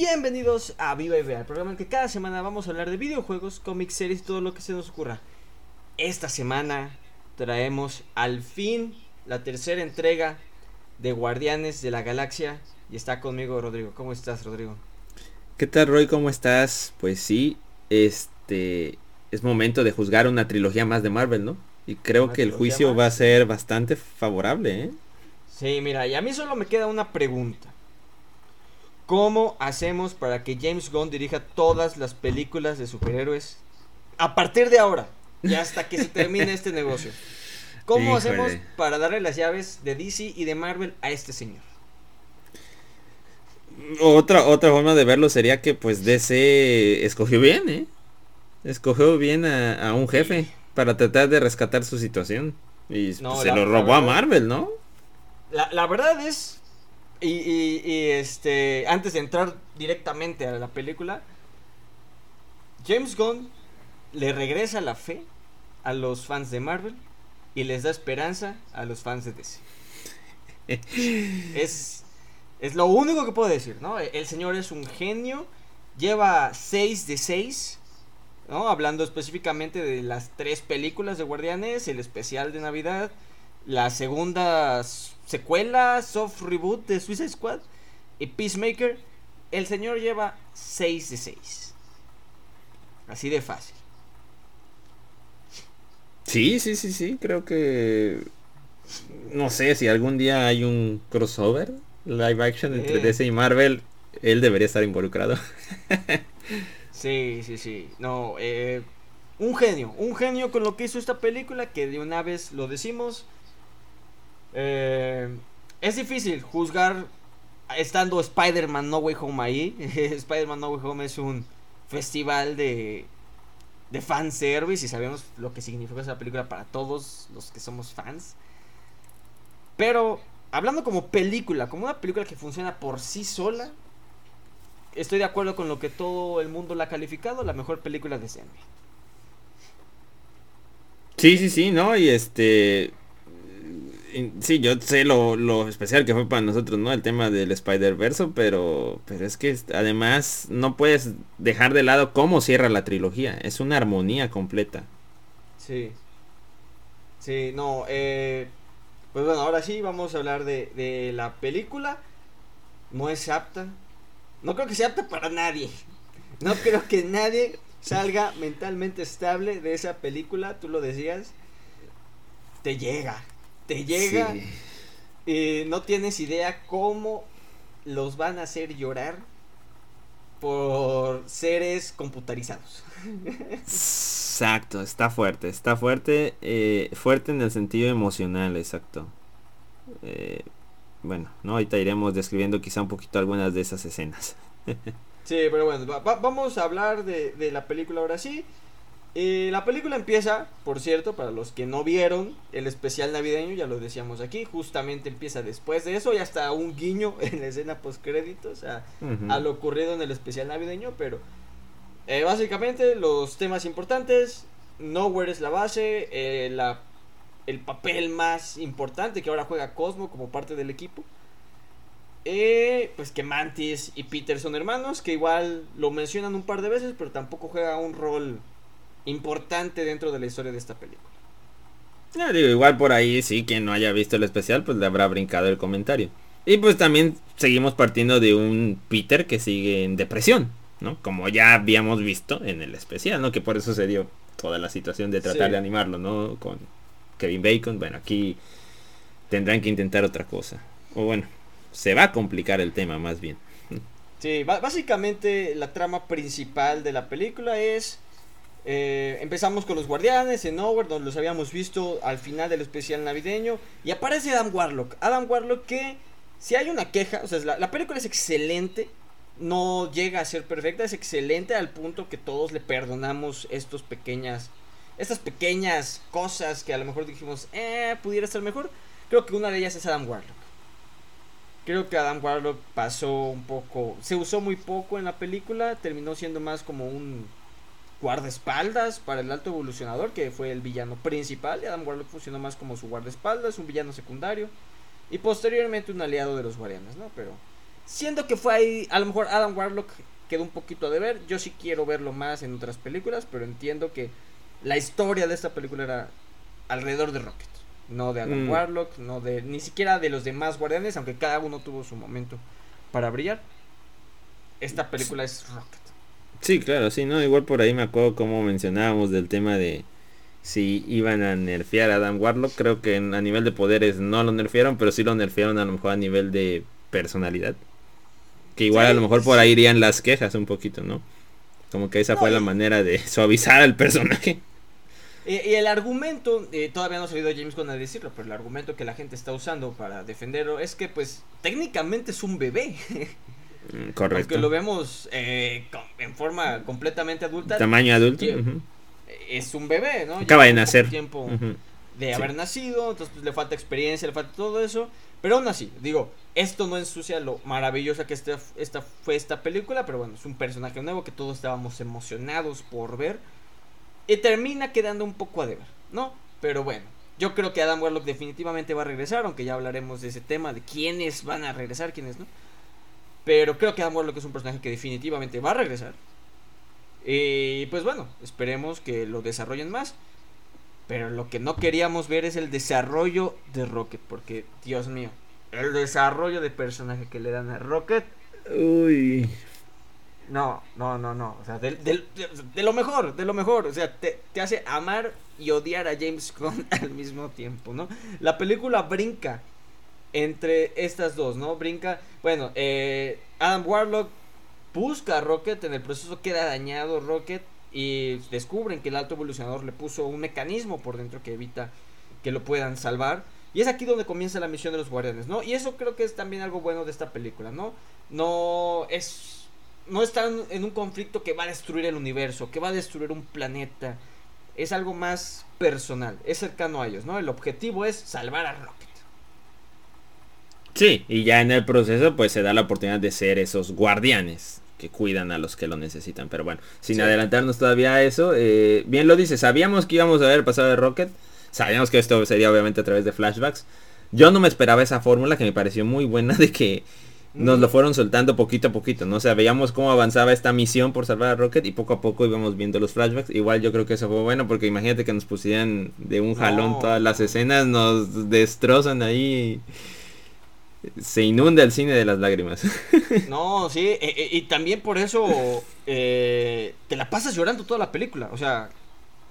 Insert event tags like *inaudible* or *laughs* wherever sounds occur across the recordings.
Bienvenidos a Viva y Vea, el programa en que cada semana vamos a hablar de videojuegos, cómics, series y todo lo que se nos ocurra. Esta semana traemos al fin la tercera entrega de Guardianes de la Galaxia y está conmigo Rodrigo. ¿Cómo estás, Rodrigo? ¿Qué tal, Roy? ¿Cómo estás? Pues sí, este es momento de juzgar una trilogía más de Marvel, ¿no? Y creo ¿Una que el juicio más? va a ser bastante favorable, ¿eh? Sí, mira, y a mí solo me queda una pregunta. ¿Cómo hacemos para que James Gunn dirija todas las películas de superhéroes a partir de ahora y hasta que se *laughs* termine este negocio? ¿Cómo Híjole. hacemos para darle las llaves de DC y de Marvel a este señor? Otra, otra forma de verlo sería que pues DC escogió bien, ¿eh? Escogió bien a, a un jefe para tratar de rescatar su situación. Y No, pues, se lo robó a Marvel, ¿no? La, la verdad es, y, este, antes de entrar directamente a la película, James Gunn le regresa la fe a los fans de Marvel y les da esperanza a los fans de DC. es, es lo único que puedo decir, ¿no? El señor es un genio, lleva 6 de 6, ¿no? Hablando específicamente de las tres películas de Guardianes, el especial de Navidad, la segunda s- secuela, soft reboot de Suicide Squad y Peacemaker, el señor lleva 6 de 6. Así de fácil. Sí, sí, sí, sí, creo que... No sé, si algún día hay un crossover live action entre Eh. DC y Marvel, él debería estar involucrado. Sí, sí, sí. No, eh, un genio, un genio con lo que hizo esta película, que de una vez lo decimos. Eh, es difícil juzgar estando Spider-Man No Way Home ahí. *laughs* Spider-Man No Way Home es un festival de, de fanservice y sabemos lo que significa esa película para todos los que somos fans. Pero hablando como película, como una película que funciona por sí sola, estoy de acuerdo con lo que todo el mundo la ha calificado, la mejor película de Sandman. Sí, sí, sí, ¿no? Y este... Sí, yo sé lo, lo especial que fue para nosotros, ¿no? El tema del Spider-Verse, pero, pero es que además no puedes dejar de lado cómo cierra la trilogía. Es una armonía completa. Sí. Sí, no, eh, pues bueno, ahora sí vamos a hablar de, de la película. No es apta. No creo que sea apta para nadie. No creo que nadie salga mentalmente estable de esa película, tú lo decías. Te llega, te llega. Sí. y no tienes idea cómo los van a hacer llorar por seres computarizados. Exacto, está fuerte, está fuerte, eh, fuerte en el sentido emocional, exacto. Eh, bueno, no, ahorita iremos describiendo quizá un poquito algunas de esas escenas. *laughs* Sí, pero bueno, va- va- vamos a hablar de, de la película ahora sí. Eh, la película empieza, por cierto, para los que no vieron el especial navideño, ya lo decíamos aquí, justamente empieza después de eso y hasta un guiño *laughs* en la escena post créditos a, Ujú. a lo ocurrido en el especial navideño, pero eh, básicamente los temas importantes, Nowhere es la base, eh, la, el papel más importante que ahora juega Cosmo como parte del equipo. Eh, pues que Mantis y Peter son hermanos, que igual lo mencionan un par de veces, pero tampoco juega un rol importante dentro de la historia de esta película. Ya digo, igual por ahí sí, quien no haya visto el especial, pues le habrá brincado el comentario. Y pues también seguimos partiendo de un Peter que sigue en depresión, ¿no? Como ya habíamos visto en el especial, ¿no? Que por eso se dio toda la situación de tratar Sí. de animarlo, ¿no? Con Kevin Bacon. Bueno, aquí tendrán que intentar otra cosa. O bueno, se va a complicar el tema más bien. Sí, básicamente la trama principal de la película es... eh, empezamos con los guardianes en Nowhere, donde los habíamos visto al final del especial navideño. Y aparece Adam Warlock. Adam Warlock que, si hay una queja, o sea, la, la película es excelente. No llega a ser perfecta, es excelente al punto que todos le perdonamos estos pequeñas... Estas pequeñas cosas que a lo mejor dijimos, eh, pudiera estar mejor. Creo que una de ellas es Adam Warlock. Creo que Adam Warlock pasó un poco, se usó muy poco en la película, terminó siendo más como un guardaespaldas para el alto evolucionador, que fue el villano principal, y Adam Warlock funcionó más como su guardaespaldas, un villano secundario, y posteriormente un aliado de los guardianes, ¿no? Pero siendo que fue ahí, a lo mejor Adam Warlock quedó un poquito de ver. Yo sí quiero verlo más en otras películas, pero entiendo que la historia de esta película era alrededor de Rocket. No de Adam Mm. Warlock, no de ni siquiera de los demás guardianes, aunque cada uno tuvo su momento para brillar. Esta película es Rocket. Sí, claro, sí, ¿no? Igual por ahí me acuerdo como mencionábamos del tema de si iban a nerfear a Adam Warlock. Creo que a nivel de poderes no lo nerfearon, pero sí lo nerfearon a lo mejor a nivel de personalidad. Que igual Sí, a lo mejor por ahí irían las quejas un poquito, ¿no? Como que esa No, fue la manera de *laughs* suavizar al personaje. Y el argumento, eh, todavía no ha salido James Gunn a decirlo, pero el argumento que la gente está usando para defenderlo es que pues técnicamente es un bebé. *laughs* Correcto. Aunque lo vemos eh, en forma completamente adulta, Tamaño adulto. Es un bebé, ¿no? Acaba de nacer. tiempo de Sí. haber nacido, entonces pues, le falta experiencia, le falta todo eso. Pero aún así, digo, esto no ensucia lo maravillosa que esta, esta fue esta película, pero bueno, es un personaje nuevo que todos estábamos emocionados por ver. Y termina quedando un poco a deber, ¿no? Pero bueno, yo creo que Adam Warlock definitivamente va a regresar, aunque ya hablaremos de ese tema, de quiénes van a regresar, quiénes no. Pero creo que Adam Warlock es un personaje que definitivamente va a regresar. Y pues bueno, esperemos que lo desarrollen más. Pero lo que no queríamos ver es el desarrollo de Rocket. Porque, Dios mío, el desarrollo de personaje que le dan a Rocket. Uy. No, no, no, no. O sea, de lo mejor, de lo mejor. O sea, te, te hace amar y odiar a James Gunn *laughs* al mismo tiempo, ¿no? La película brinca entre estas dos, ¿no? Brinca, bueno, eh, Adam Warlock busca a Rocket, en el proceso queda dañado Rocket y descubren que el alto evolucionador le puso un mecanismo por dentro que evita que lo puedan salvar. Y es aquí donde comienza la misión de los guardianes, ¿no? Y eso creo que es también algo bueno de esta película, ¿no? No es... No están en un conflicto que va a destruir el universo, que va a destruir un planeta. Es algo más personal, es cercano a ellos, ¿no? El objetivo es salvar a Rocket. Sí, y ya en el proceso pues se da la oportunidad de ser esos guardianes que cuidan a los que lo necesitan. Pero bueno, sin Sí. adelantarnos todavía a eso, eh, bien lo dice, sabíamos que íbamos a ver el pasado de Rocket, sabíamos que esto sería obviamente a través de flashbacks. Yo no me esperaba esa fórmula que me pareció muy buena de que nos lo fueron soltando poquito a poquito, ¿no? O sea, veíamos cómo avanzaba esta misión por salvar a Rocket y poco a poco íbamos viendo los flashbacks. Igual yo creo que eso fue bueno porque imagínate que nos pusieran de un jalón No. todas las escenas, nos destrozan ahí. Se inunda el cine de las lágrimas. *laughs* No, sí, e- e- y también por eso eh, te la pasas llorando toda la película. O sea,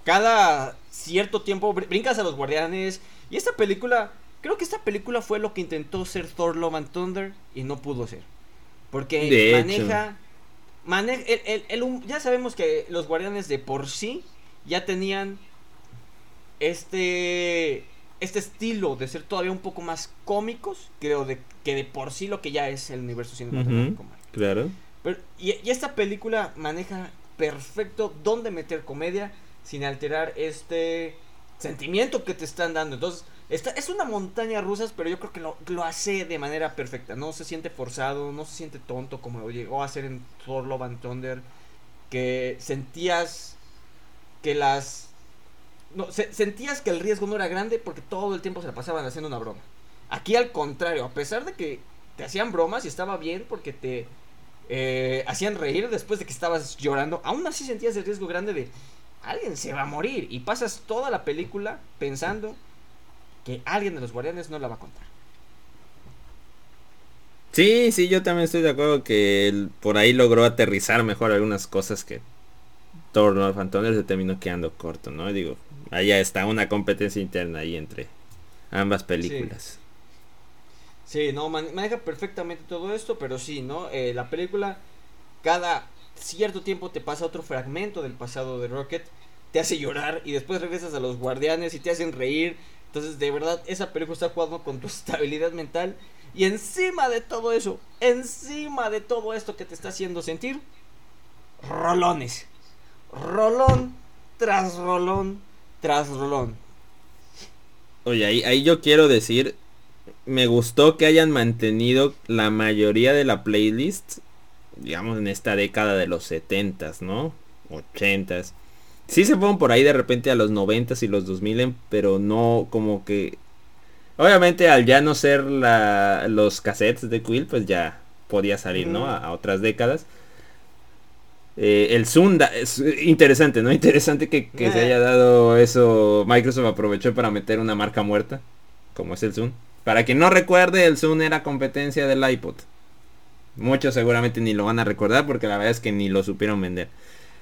cada cierto tiempo br- brincas a los guardianes. Y esta película, creo que esta película fue lo que intentó ser Thor Love and Thunder y no pudo ser. Porque De maneja. maneja el- el- el hum- ya sabemos que los guardianes de por sí ya tenían este este estilo de ser todavía un poco más cómicos creo de que de por sí lo que ya es el universo cinematográfico Marvel. claro. Pero- y, y esta película maneja perfecto dónde meter comedia sin alterar este sentimiento que te están dando. Entonces, esta, es una montaña rusas, pero yo creo que lo, lo hace de manera perfecta. No se siente forzado, no se siente tonto como lo llegó a hacer en Thor Love and Thunder. Que sentías que las... No, se- sentías que el riesgo no era grande porque todo el tiempo se la pasaban haciendo una broma. Aquí al contrario, a pesar de que te hacían bromas y estaba bien porque te eh, hacían reír después de que estabas llorando, aún así sentías el riesgo grande de alguien se va a morir y pasas toda la película pensando que alguien de los guardianes no la va a contar. Sí, sí, yo también estoy de acuerdo que por ahí logró aterrizar mejor algunas cosas que Thor and Thunder se terminó quedando corto, ¿no? Digo, allá está una competencia interna ahí entre ambas películas. Sí, no, man- maneja perfectamente todo esto, pero sí, ¿no? Eh, la película, cada cierto tiempo te pasa otro fragmento del pasado de Rocket, te hace llorar y después regresas a los guardianes y te hacen reír. Entonces, de verdad, esa película está jugando con tu *laughs* estabilidad mental. Y encima de todo eso, encima de todo esto que te está haciendo sentir, rolones. Rolón tras rolón tras rolón. Oye, ahí, ahí yo quiero decir, me gustó que hayan mantenido la mayoría de la playlist, digamos, en esta década de los 70s, ¿no? 80s. Sí se fueron por ahí de repente a los 90s y los 2000, pero no como que... Obviamente al ya no ser la, los cassettes de Quill, pues ya podía salir, ¿no? A, otras décadas. Eh, el Zoom es interesante, ¿no? *laughs* Interesante que, se eh. haya dado eso. Microsoft aprovechó para meter una marca muerta, como es el Zoom. Para quien no recuerde, el Zoom era competencia del iPod. Muchos seguramente ni lo van a recordar porque la verdad es que ni lo supieron vender.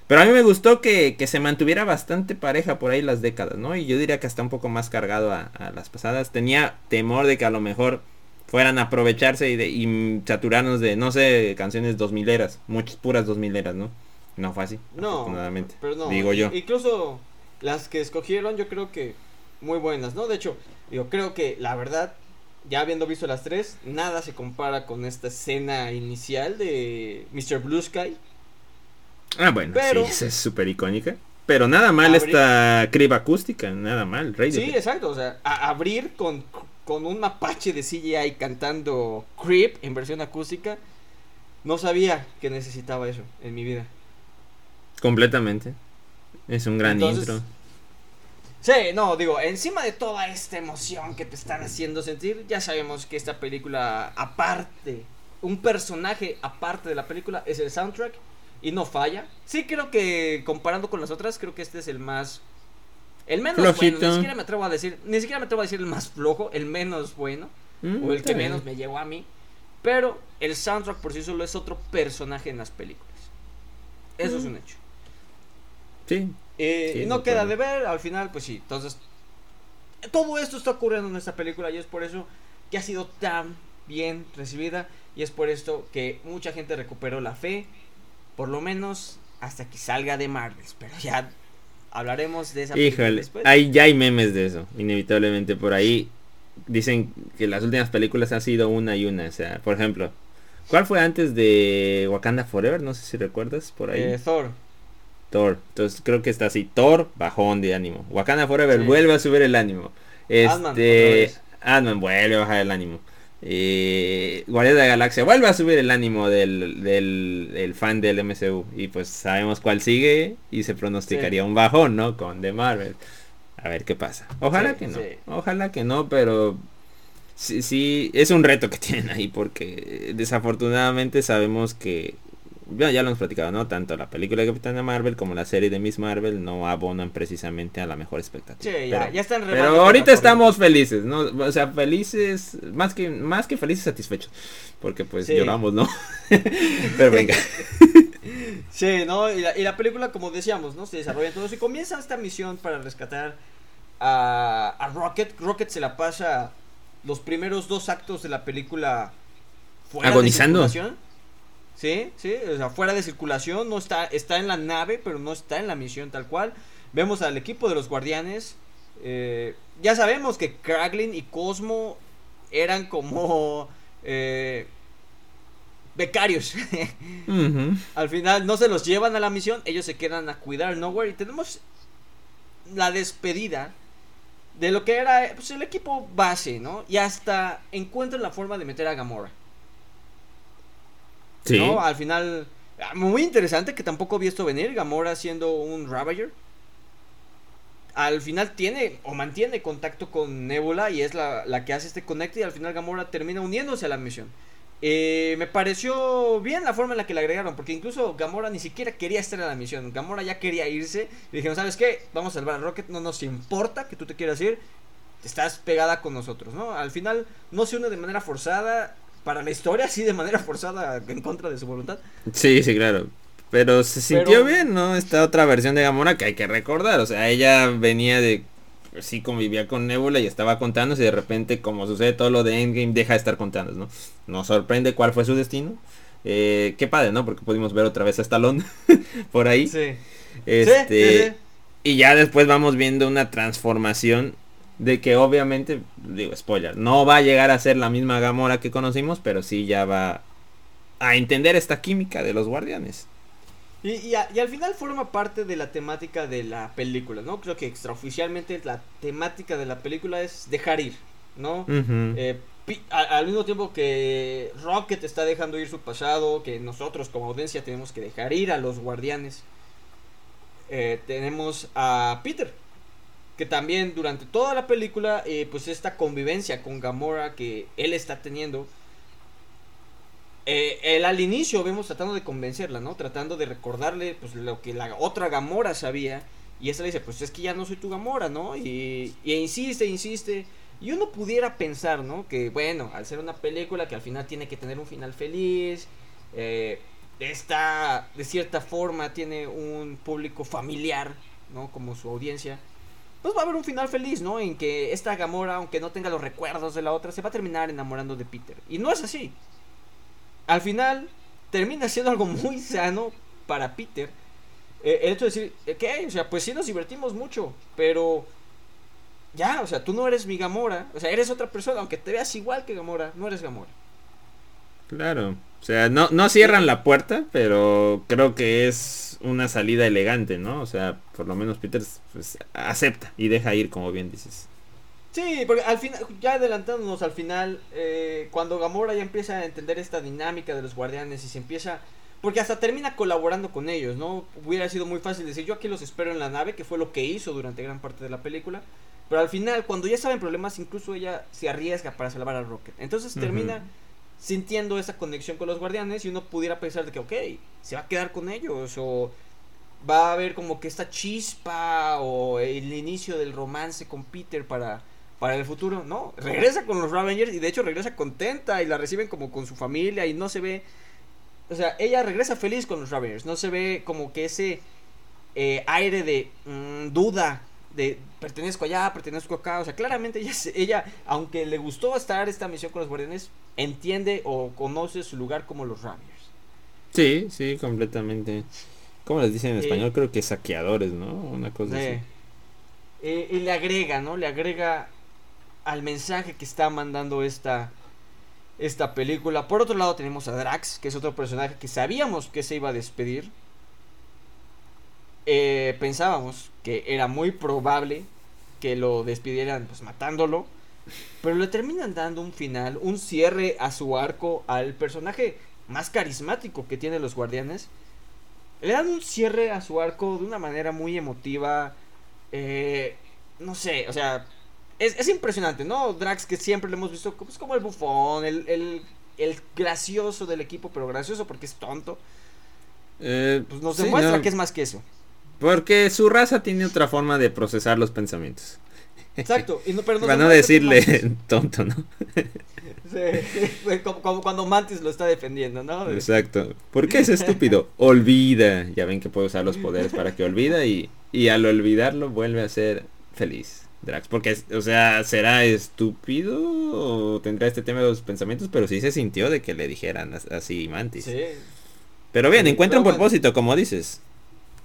Pero a mí me gustó que, se mantuviera bastante pareja por ahí las décadas, ¿no? Y yo diría que hasta un poco más cargado a, las pasadas. Tenía temor de que a lo mejor fueran a aprovecharse y, de, y saturarnos de, no sé, canciones dos mileras. Muchas puras dos mileras, ¿no? No fue así. No, pero no. Digo yo. Incluso las que escogieron yo creo que muy buenas, ¿no? De hecho, yo creo que la verdad, ya habiendo visto las tres, nada se compara con esta escena inicial de Mr. Blue Sky Ah, bueno, sí, es súper icónica. Pero nada mal esta criba acústica, nada mal, Rey. Sí, exacto, o sea, abrir con, con un mapache de CGI cantando Creep en versión acústica, no sabía que necesitaba eso en mi vida. Completamente. Es un gran intro. Sí, no, digo, encima de toda esta emoción que te están haciendo sentir, ya sabemos que esta película, aparte, un personaje aparte de la película, es el soundtrack y no falla. Sí creo que comparando con las otras, creo que este es el más el menos bueno, ni siquiera me atrevo a decir, ni siquiera me atrevo a decir el más flojo, el menos bueno mm, o el que menos me llegó a mí, pero el soundtrack por sí solo es otro personaje en las películas. Eso es mm. un hecho. Sí. Eh, y no queda de ver, al final pues sí, entonces todo esto está ocurriendo en esta película y es por eso que ha sido tan bien recibida y es por esto que mucha gente recuperó la fe por lo menos hasta que salga de Marvel. Pero ya hablaremos de esa Híjole, hay, ya hay memes de eso, inevitablemente por ahí. Dicen que las últimas películas han sido una y una. O sea, por ejemplo, ¿cuál fue antes de Wakanda Forever? No sé si recuerdas por ahí. Eh, Thor. Thor. Entonces creo que está así. Thor, bajón de ánimo. Wakanda Forever vuelve a subir el ánimo. Este. Ant-Man vuelve a bajar el ánimo eh, Guardianes de la Galaxia vuelve a subir el ánimo del, del, fan del MCU. Y pues sabemos cuál sigue y se pronosticaría un bajón, ¿no? Con The Marvel. A ver qué pasa. Ojalá que no. Ojalá que no, pero sí, sí, es un reto que tienen ahí porque desafortunadamente sabemos que ya, ya lo hemos platicado, ¿no? Tanto la película de Capitana Marvel como la serie de Miss Marvel no abonan precisamente a la mejor expectativa. Sí, ya, ya están Pero ahorita estamos felices, ¿no? O sea, felices, más que, más que felices, satisfechos. Porque pues lloramos, ¿no? *laughs* pero venga. *laughs* sí, ¿no? Y la, y la, película, como decíamos, ¿no? Se desarrolla todo y comienza esta misión para rescatar a, a Rocket. Rocket se la pasa los primeros dos actos de la película fuera agonizando. Sí, sí, o sea, fuera de circulación, no está, está en la nave, pero no está en la misión tal cual. Vemos al equipo de los guardianes. Eh, ya sabemos que Kraglin y Cosmo eran como eh, becarios. *laughs* Al final no se los llevan a la misión, ellos se quedan a cuidar Nowhere y tenemos la despedida de lo que era pues, el equipo base, ¿no? Y hasta encuentran la forma de meter a Gamora. ¿No? Al final, ah, muy interesante que tampoco vi esto venir, Gamora siendo un Ravager. Al final tiene o mantiene contacto con Nebula y es la, que hace este conecte y al final Gamora termina uniéndose a la misión. Eh, me pareció bien la forma en la que le agregaron, porque incluso Gamora ni siquiera quería estar en la misión. Gamora ya quería irse y dijeron, ¿sabes qué? Vamos a salvar a Rocket, no nos importa que tú te quieras ir, estás pegada con nosotros, ¿no? Al final no se une de manera forzada, para la historia, así de manera forzada, en contra de su voluntad. Sí, sí, claro. Pero se sintió bien, ¿no? Esta otra versión de Gamora que hay que recordar. O sea, ella venía de. Sí, convivía con Nebula y estaba contándose. Y de repente, como sucede todo lo de Endgame, deja de estar contando, ¿no? Nos sorprende cuál fue su destino. Eh, qué padre, ¿no? Porque pudimos ver otra vez a Stallone *laughs* por ahí. Sí. Este. Y ya después vamos viendo una transformación de que obviamente, digo spoiler, no va a llegar a ser la misma Gamora que conocimos, pero sí ya va a entender esta química de los guardianes. Y, y, al final forma parte de la temática de la película, ¿no? Creo que extraoficialmente la temática de la película es dejar ir, ¿no? Eh, al mismo tiempo que Rocket está dejando ir su pasado, que nosotros como audiencia tenemos que dejar ir a los guardianes, eh, tenemos a Peter, que también durante toda la película, eh, pues esta convivencia con Gamora que él está teniendo, eh, él al inicio vemos tratando de convencerla, ¿no? Tratando de recordarle pues lo que la otra Gamora sabía. Y esta le dice, pues es que ya no soy tu Gamora, ¿no? Y, insiste, insiste. Y uno pudiera pensar, ¿no? Que bueno, al ser una película que al final tiene que tener un final feliz, eh, está de cierta forma tiene un público familiar, ¿no? Como su audiencia. Pues va a haber un final feliz, ¿no? En que esta Gamora, aunque no tenga los recuerdos de la otra, se va a terminar enamorando de Peter. Y no es así. Al final, termina siendo algo muy sano para Peter. Eh, el hecho de decir, ¿qué? O sea, pues sí nos divertimos mucho, pero ya, o sea, tú no eres mi Gamora, o sea, eres otra persona, aunque te veas igual que Gamora, no eres Gamora. Claro, o sea, no, no cierran la puerta, pero creo que es una salida elegante, ¿no? O sea, por lo menos Peter pues, acepta y deja ir, como bien dices. Sí, porque al final, ya adelantándonos al final, eh, cuando Gamora ya empieza a entender esta dinámica de los guardianes y se empieza porque hasta termina colaborando con ellos, ¿no? Hubiera sido muy fácil decir, yo aquí los espero en la nave, que fue lo que hizo durante gran parte de la película. Pero al final, cuando ya estaba en problemas, incluso ella se arriesga para salvar al Rocket. Entonces termina sintiendo esa conexión con los guardianes y uno pudiera pensar de que, ok, se va a quedar con ellos o va a haber como que esta chispa o el inicio del romance con Peter para, para el futuro. No, regresa con los Ravengers y de hecho regresa contenta y la reciben como con su familia y no se ve o sea, ella regresa feliz con los Ravagers. No se ve como que ese eh, aire de mm, duda. De pertenezco allá, pertenezco acá. O sea, claramente ella, ella, aunque le gustó estar esta misión con los guardianes, entiende o conoce su lugar como los Ravagers. Sí, sí, completamente. ¿Cómo les dicen en español? Creo que saqueadores, ¿no? Una cosa así. Eh, y le agrega, ¿no? Le agrega al mensaje que está mandando esta esta película. Por otro lado tenemos a Drax, que es otro personaje que sabíamos que se iba a despedir. Eh, pensábamos que era muy probable que lo despidieran pues matándolo. Pero le terminan dando un final, un cierre a su arco al personaje más carismático que tienen los guardianes. Le dan un cierre a su arco de una manera muy emotiva. Eh, no sé, o sea, es, impresionante, ¿no? Drax que siempre lo hemos visto pues, como el bufón, el, gracioso del equipo, pero gracioso porque es tonto. Eh, pues nos demuestra que es más que eso. Porque su raza tiene otra forma de procesar los pensamientos. Exacto. Y no, pero *laughs* Para no decirle *laughs* tonto, ¿no? *laughs* sí, como, cuando Mantis lo está defendiendo, ¿no? Exacto. ¿Por qué es estúpido? Olvida. Ya ven que puede usar los poderes para que olvida y, y al olvidarlo vuelve a ser feliz. Drax, porque, o sea, será estúpido o tendrá este tema de los pensamientos, pero sí se sintió de que le dijeran así Mantis. Sí. Pero bien, encuentra un propósito, como dices.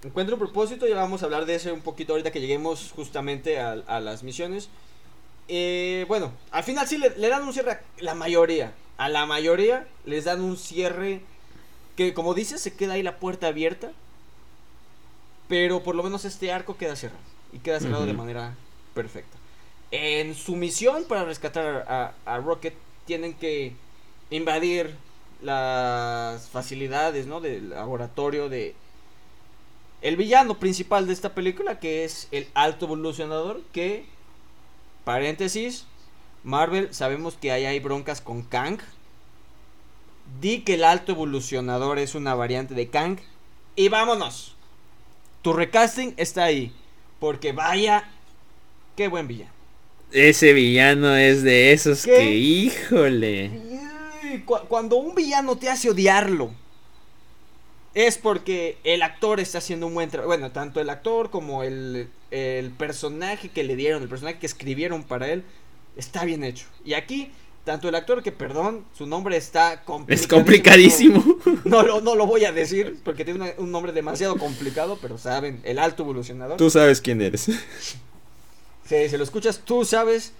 Encuentra un propósito y vamos a hablar de ese un poquito ahorita que lleguemos justamente a, las misiones. Eh, bueno, al final sí le, le, dan un cierre a la mayoría. A la mayoría les dan un cierre que, como dices, se queda ahí la puerta abierta. Pero por lo menos este arco queda cerrado. Y queda cerrado de manera perfecto. En su misión para rescatar a, Rocket tienen que invadir las facilidades, ¿no? Del laboratorio de el villano principal de esta película, que es el alto evolucionador, que, paréntesis, Marvel, sabemos que ahí hay broncas con Kang. Di que el alto evolucionador es una variante de Kang. Y vámonos. Tu recasting está ahí. Porque vaya Qué buen villano. Ese villano es de esos que, híjole. Cuando un villano te hace odiarlo, es porque el actor está haciendo un buen trabajo. Bueno, tanto el actor como el, el, personaje que le dieron, el personaje que escribieron para él, está bien hecho. Y aquí, tanto el actor que, perdón, su nombre está Es complicadísimo. No, no, no, lo voy a decir porque tiene un nombre demasiado complicado, pero saben, el alto evolucionador. Tú sabes quién eres. Si, lo escuchas, tú sabes.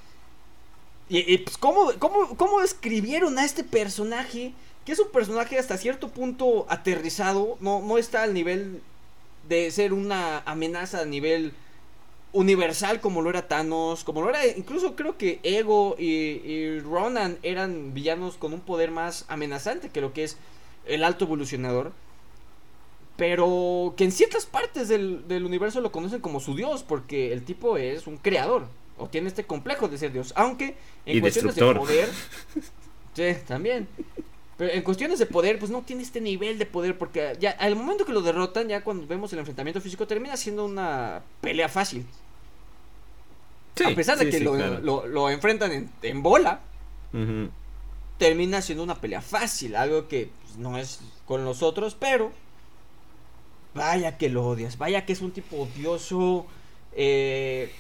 Y, pues, ¿cómo, cómo, escribieron a este personaje? Que es un personaje hasta cierto punto aterrizado. No, no está al nivel de ser una amenaza a nivel universal como lo era Thanos, como lo era incluso creo que Ego y, y, Ronan eran villanos con un poder más amenazante que lo que es el alto evolucionador pero que en ciertas partes del, universo lo conocen como su dios, porque el tipo es un creador, o tiene este complejo de ser dios, aunque en cuestiones de poder, sí, también, Pero en cuestiones de poder, pues no tiene este nivel de poder, porque ya al momento que lo derrotan, ya cuando vemos el enfrentamiento físico, termina siendo una pelea fácil. a pesar de que lo, enfrentan en, bola, termina siendo una pelea fácil, algo que pues, no es con los otros, pero vaya que lo odias, vaya que es un tipo odioso, eh,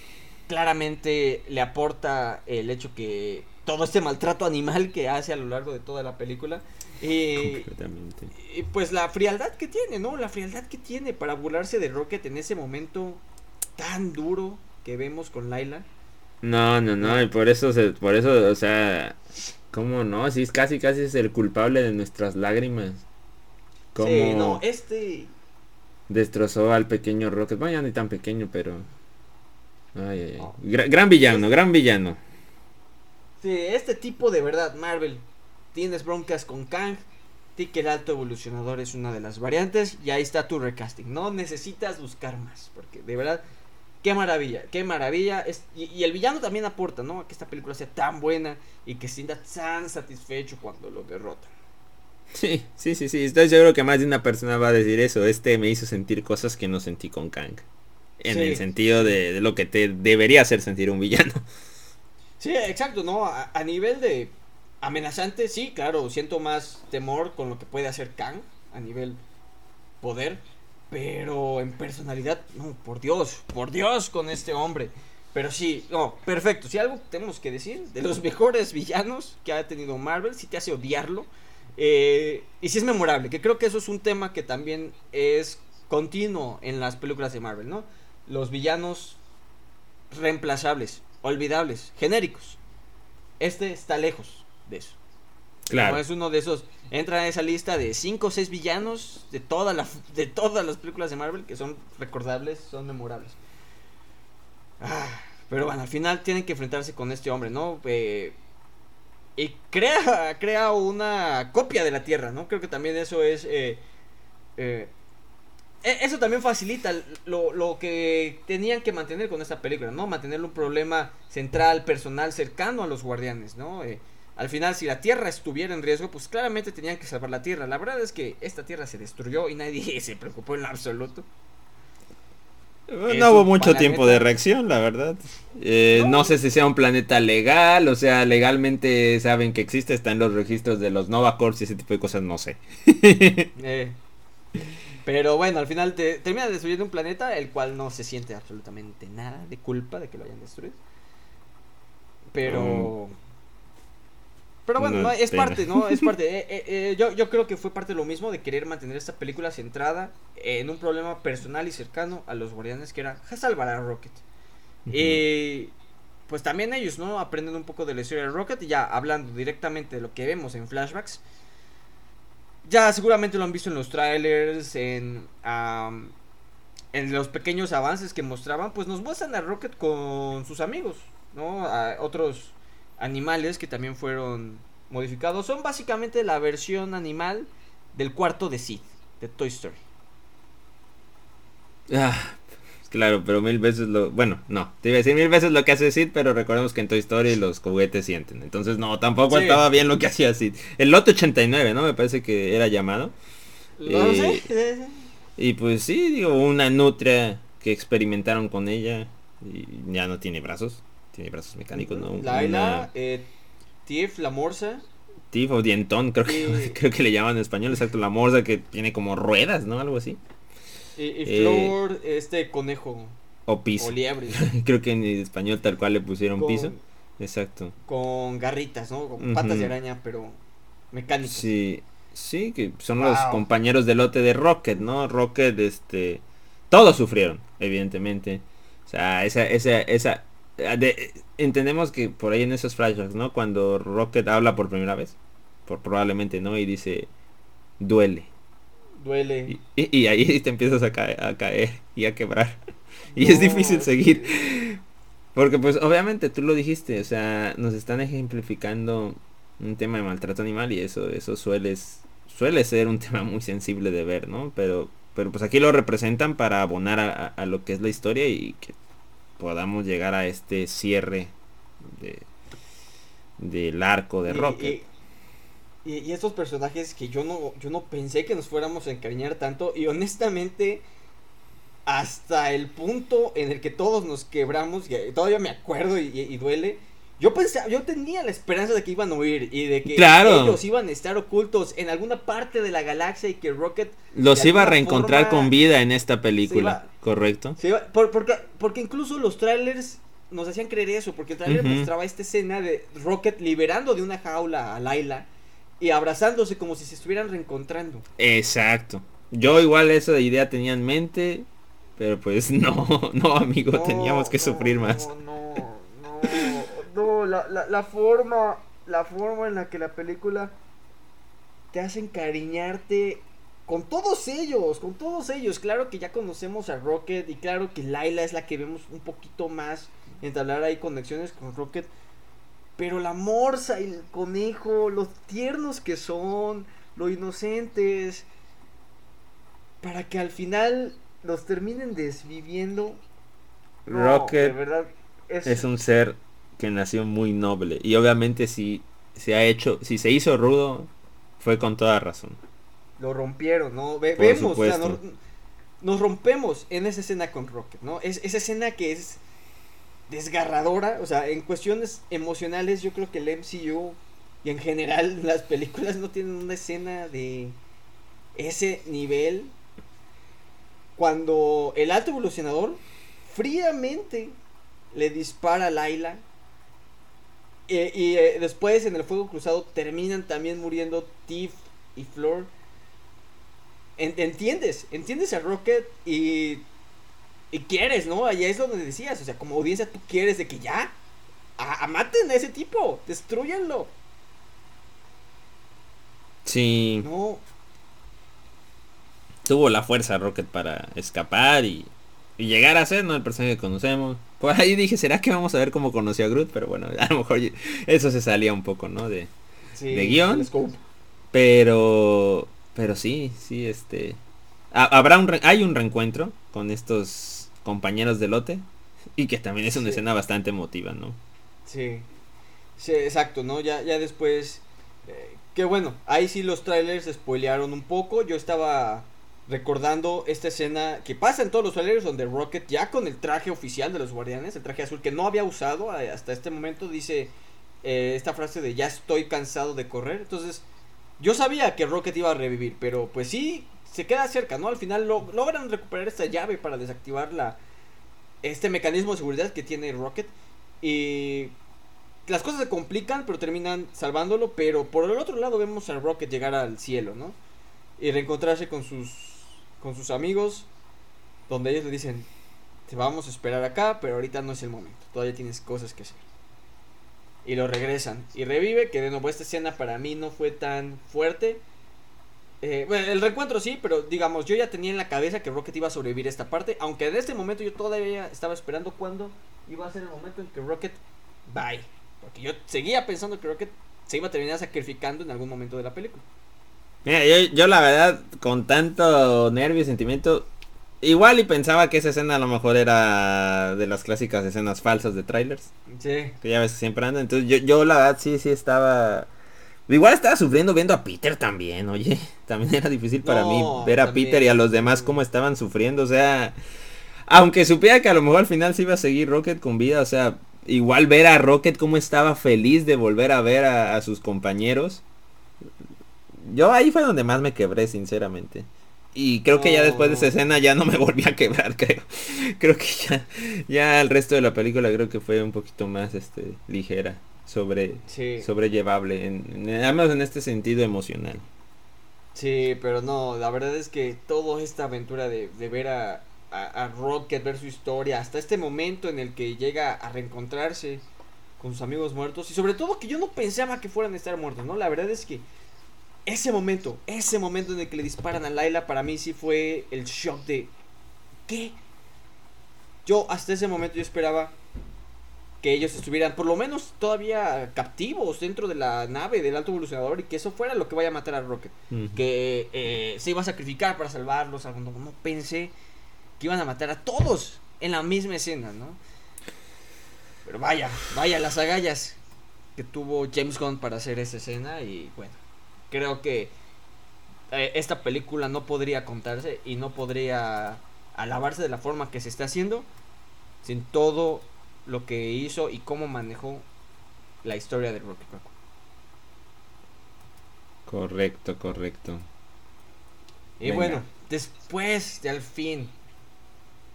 claramente le aporta el hecho que todo este maltrato animal que hace a lo largo de toda la película. Y, y, pues la frialdad que tiene, ¿no? La frialdad que tiene para burlarse de Rocket en ese momento tan duro que vemos con Laila. No, no, no, y por eso, se, por eso, o sea, ¿cómo no? Sí, es casi, casi es el culpable de nuestras lágrimas. Como sí, no, este... Destrozó al pequeño Rocket, bueno, ya ni tan pequeño, pero... Ay, ay, gran villano, gran villano. Sí, este tipo de verdad, Marvel, tienes broncas con Kang, que el alto evolucionador es una de las variantes y ahí está tu recasting. No necesitas buscar más, porque de verdad, qué maravilla, qué maravilla. Es, y, el villano también aporta, ¿no? A que esta película sea tan buena y que sienta tan satisfecho cuando lo derrotan. Sí, sí, sí, sí, estoy seguro que más de una persona va a decir eso. Este me hizo sentir cosas que no sentí con Kang. En el sentido de, de, lo que te debería hacer sentir un villano. Sí, exacto, ¿no? A, nivel de amenazante, sí, claro, siento más temor con lo que puede hacer Kang a nivel poder, pero en personalidad, no, por Dios, por Dios con este hombre. Pero sí, no, perfecto. Si algo tenemos que decir, de los *laughs* mejores villanos que ha tenido Marvel, si te hace odiarlo. Eh, y si es memorable, que creo que eso es un tema que también es continuo en las películas de Marvel, ¿no? Los villanos reemplazables olvidables, genéricos. Este está lejos de eso. Claro. es uno de esos. Entra en esa lista de 5 o 6 villanos de, toda la, de todas las películas de Marvel que son recordables, son memorables. Ah, pero bueno, al final tienen que enfrentarse con este hombre, ¿no? Eh, y crea, crea una copia de la Tierra, ¿no? Creo que también eso es eh, eh, eso también facilita lo, que tenían que mantener con esta película, ¿no? Mantener un problema central, personal, cercano a los guardianes, ¿no? Eh, al final, si la Tierra estuviera en riesgo, pues claramente tenían que salvar la Tierra. La verdad es que esta Tierra se destruyó y nadie *laughs* se preocupó en lo absoluto. No hubo mucho tiempo de reacción, la verdad. Eh, no. sé si sea un planeta legal, o sea, legalmente saben que existe, está en los registros de los Nova Corps y ese tipo de cosas, no sé. *laughs* eh. Pero bueno, al final te, termina destruyendo un planeta el cual no se siente absolutamente nada de culpa de que lo hayan destruido. Pero... Mm. Pero bueno, es parte, ¿no? Es parte. *laughs* Eh, eh, eh, yo, yo creo que fue parte de lo mismo de querer mantener esta película centrada en un problema personal y cercano a los guardianes que era salvar a Rocket. Y pues también ellos, ¿no? Aprenden un poco de la historia de Rocket y ya hablando directamente de lo que vemos en flashbacks ya seguramente lo han visto en los trailers, en, en los pequeños avances que mostraban, pues nos muestran a Rocket con sus amigos, ¿no? Otros animales que también fueron modificados. Son básicamente la versión animal del cuarto de Sid, de Toy Story. Ah, Claro, pero mil veces lo... Bueno, no, te iba a decir mil veces lo que hace Sid, pero recordemos que en Toy Story los juguetes sienten. Entonces, no, tampoco estaba bien lo que hacía Sid. El Lote 89, ¿no? Me parece que era llamado. No sé. Eh, y pues sí, digo, una nutria que experimentaron con ella y ya no tiene brazos. Tiene brazos mecánicos, ¿no? Laila, eh, Tiff, la morsa. Tiff o dientón, creo que, *laughs* creo que le llaman en español, exacto, la morsa que tiene como ruedas, ¿no? Algo así. Y, Flor, este conejo. O piso. O liebre. *laughs* Creo que en español tal cual le pusieron piso. Exacto. Con garritas, ¿no? Con patas de araña, pero mecánicas. Sí, sí, que son los compañeros de lote de Rocket, ¿no? Rocket, este... Todos sufrieron, evidentemente. O sea, esa, esa, esa... entendemos que por ahí en esos flashbacks, ¿no? Cuando Rocket habla por primera vez, por probablemente, ¿no? Y dice, duele duele. Y, ahí *laughs* te empiezas a caer, a caer y a quebrar. *laughs* Y es difícil seguir. Porque pues obviamente tú lo dijiste, o sea, nos están ejemplificando un tema de maltrato animal y eso eso suele suele ser un *laughs* tema muy sensible de ver, ¿no? Pero pero pues aquí lo representan para abonar a, lo que es la historia y que podamos llegar a este cierre de del arco de Rocket. Y, y estos personajes que yo no, yo no pensé que nos fuéramos a encariñar tanto. Y honestamente, hasta el punto en el que todos nos quebramos, y todavía me acuerdo y, y- y duele. Yo pensaba, yo tenía la esperanza de que iban a huir y de que Claro. ellos iban a estar ocultos en alguna parte de la galaxia y que Rocket Los iba a reencontrar forma con vida en esta película, iba- ¿correcto? se iba- por- porque, porque incluso los trailers nos hacían creer eso, porque el trailer mostraba esta escena de Rocket liberando de una jaula a Laila y abrazándose como si se estuvieran reencontrando. Exacto. Yo igual esa idea tenía en mente, pero pues *laughs* no, no amigo, No, teníamos que no, sufrir más. No, no, no, no, la, la, la forma, la forma en la que la película te hace encariñarte con todos ellos, con todos ellos. Claro que ya conocemos a Rocket y claro que Laila es la que vemos un poquito más entablar ahí conexiones con Rocket. Pero la morsa y el conejo, los tiernos que son, lo inocentes, para que al final los terminen desviviendo. No, de Rocket verdad, es, es un ser que nació muy noble y obviamente si se ha hecho, si se hizo rudo, fue con toda razón. lo rompieron, ¿no? Ve- Por vemos, o sea, nos, nos rompemos en esa escena con Rocket, ¿no? Es, esa escena que es desgarradora, o sea, en cuestiones emocionales yo creo que el MCU y en general *laughs* las películas no tienen una escena de ese nivel cuando el alto evolucionador fríamente le dispara a Laila eh, y eh, después en el fuego cruzado terminan también muriendo Tiff y Flor. En- entiendes, entiendes a Rocket y, y quieres, ¿no? Allá es donde decías, o sea, como audiencia tú quieres de que ya, a, a maten a ese tipo, destruyanlo. Sí, No, tuvo la fuerza Rocket para escapar y, y llegar a ser, ¿no? El personaje que conocemos. Por ahí dije, ¿será que vamos a ver cómo conoció a Groot? Pero bueno, a lo mejor eso se salía un poco, ¿no? De, sí, ¿De guion? Pero, pero sí, sí, este, ha- habrá un, re- hay un reencuentro con estos compañeros de lote y que también es una Sí. escena bastante emotiva, ¿no? Sí, sí, exacto, ¿no? Ya, ya después, eh, que bueno, ahí sí los trailers spoilearon un poco. Yo estaba recordando esta escena que pasa en todos los trailers donde Rocket ya con el traje oficial de los guardianes, el traje azul que no había usado eh, hasta este momento, dice eh, esta frase de ya estoy cansado de correr. Entonces, yo sabía que Rocket iba a revivir, pero pues sí, se queda cerca, ¿no? Al final lo- logran recuperar esta llave para desactivar la, este mecanismo de seguridad que tiene Rocket. Y las cosas se complican, pero terminan salvándolo. Pero por el otro lado vemos a Rocket llegar al cielo, ¿no? Y reencontrarse con sus, con sus amigos. Donde ellos le dicen, te vamos a esperar acá, pero ahorita no es el momento. Todavía tienes cosas que hacer. Y lo regresan. Y revive, que de nuevo esta escena para mí no fue tan fuerte. Eh, bueno, el reencuentro sí, pero digamos, yo ya tenía en la cabeza que Rocket iba a sobrevivir esta parte. Aunque en este momento yo todavía estaba esperando cuándo iba a ser el momento en que Rocket bye. Porque yo seguía pensando que Rocket se iba a terminar sacrificando en algún momento de la película. Mira, yo, yo la verdad, con tanto nervio y sentimiento, igual y pensaba que esa escena a lo mejor era de las clásicas escenas falsas de trailers, Sí. que ya ves que siempre andan, entonces yo, yo la verdad sí, sí estaba... Igual estaba sufriendo viendo a Peter también, oye, *laughs* también era difícil para No, mí ver a también. Peter y a los demás cómo estaban sufriendo, o sea, aunque supiera que a lo mejor al final se iba a seguir Rocket con vida, o sea, igual ver a Rocket cómo estaba feliz de volver a ver a, a sus compañeros. Yo ahí fue donde más me quebré, sinceramente. Y creo que ya después de esa escena ya no me *laughs* volví a quebrar, creo. Creo que ya, ya el resto de la película creo que fue un poquito más este ligera, sobre, Sí. sobrellevable, en, menos en este sentido emocional. Sí, pero no, la verdad es que toda esta aventura de, de ver a, a, a Rocket, ver su historia, hasta este momento en el que llega a reencontrarse con sus amigos muertos, y sobre todo que yo no pensaba que fueran a estar muertos, ¿no? La verdad es que ese momento, ese momento en el que le disparan a Laila, para mí sí fue el shock de... ¿Qué? Yo hasta ese momento yo esperaba que ellos estuvieran por lo menos todavía captivos dentro de la nave del alto evolucionador y que eso fuera lo que vaya a matar a Rocket que eh, se iba a sacrificar para salvarlos. no pensé que iban a matar a todos en la misma escena, ¿no? Pero vaya, vaya las agallas que tuvo James Gunn para hacer esa escena y bueno, creo que eh, esta película no podría contarse y no podría alabarse de la forma que se está haciendo sin todo lo que hizo y cómo manejó la historia de Rocket Raccoon. Correcto, correcto. Y Venga. bueno, después de al fin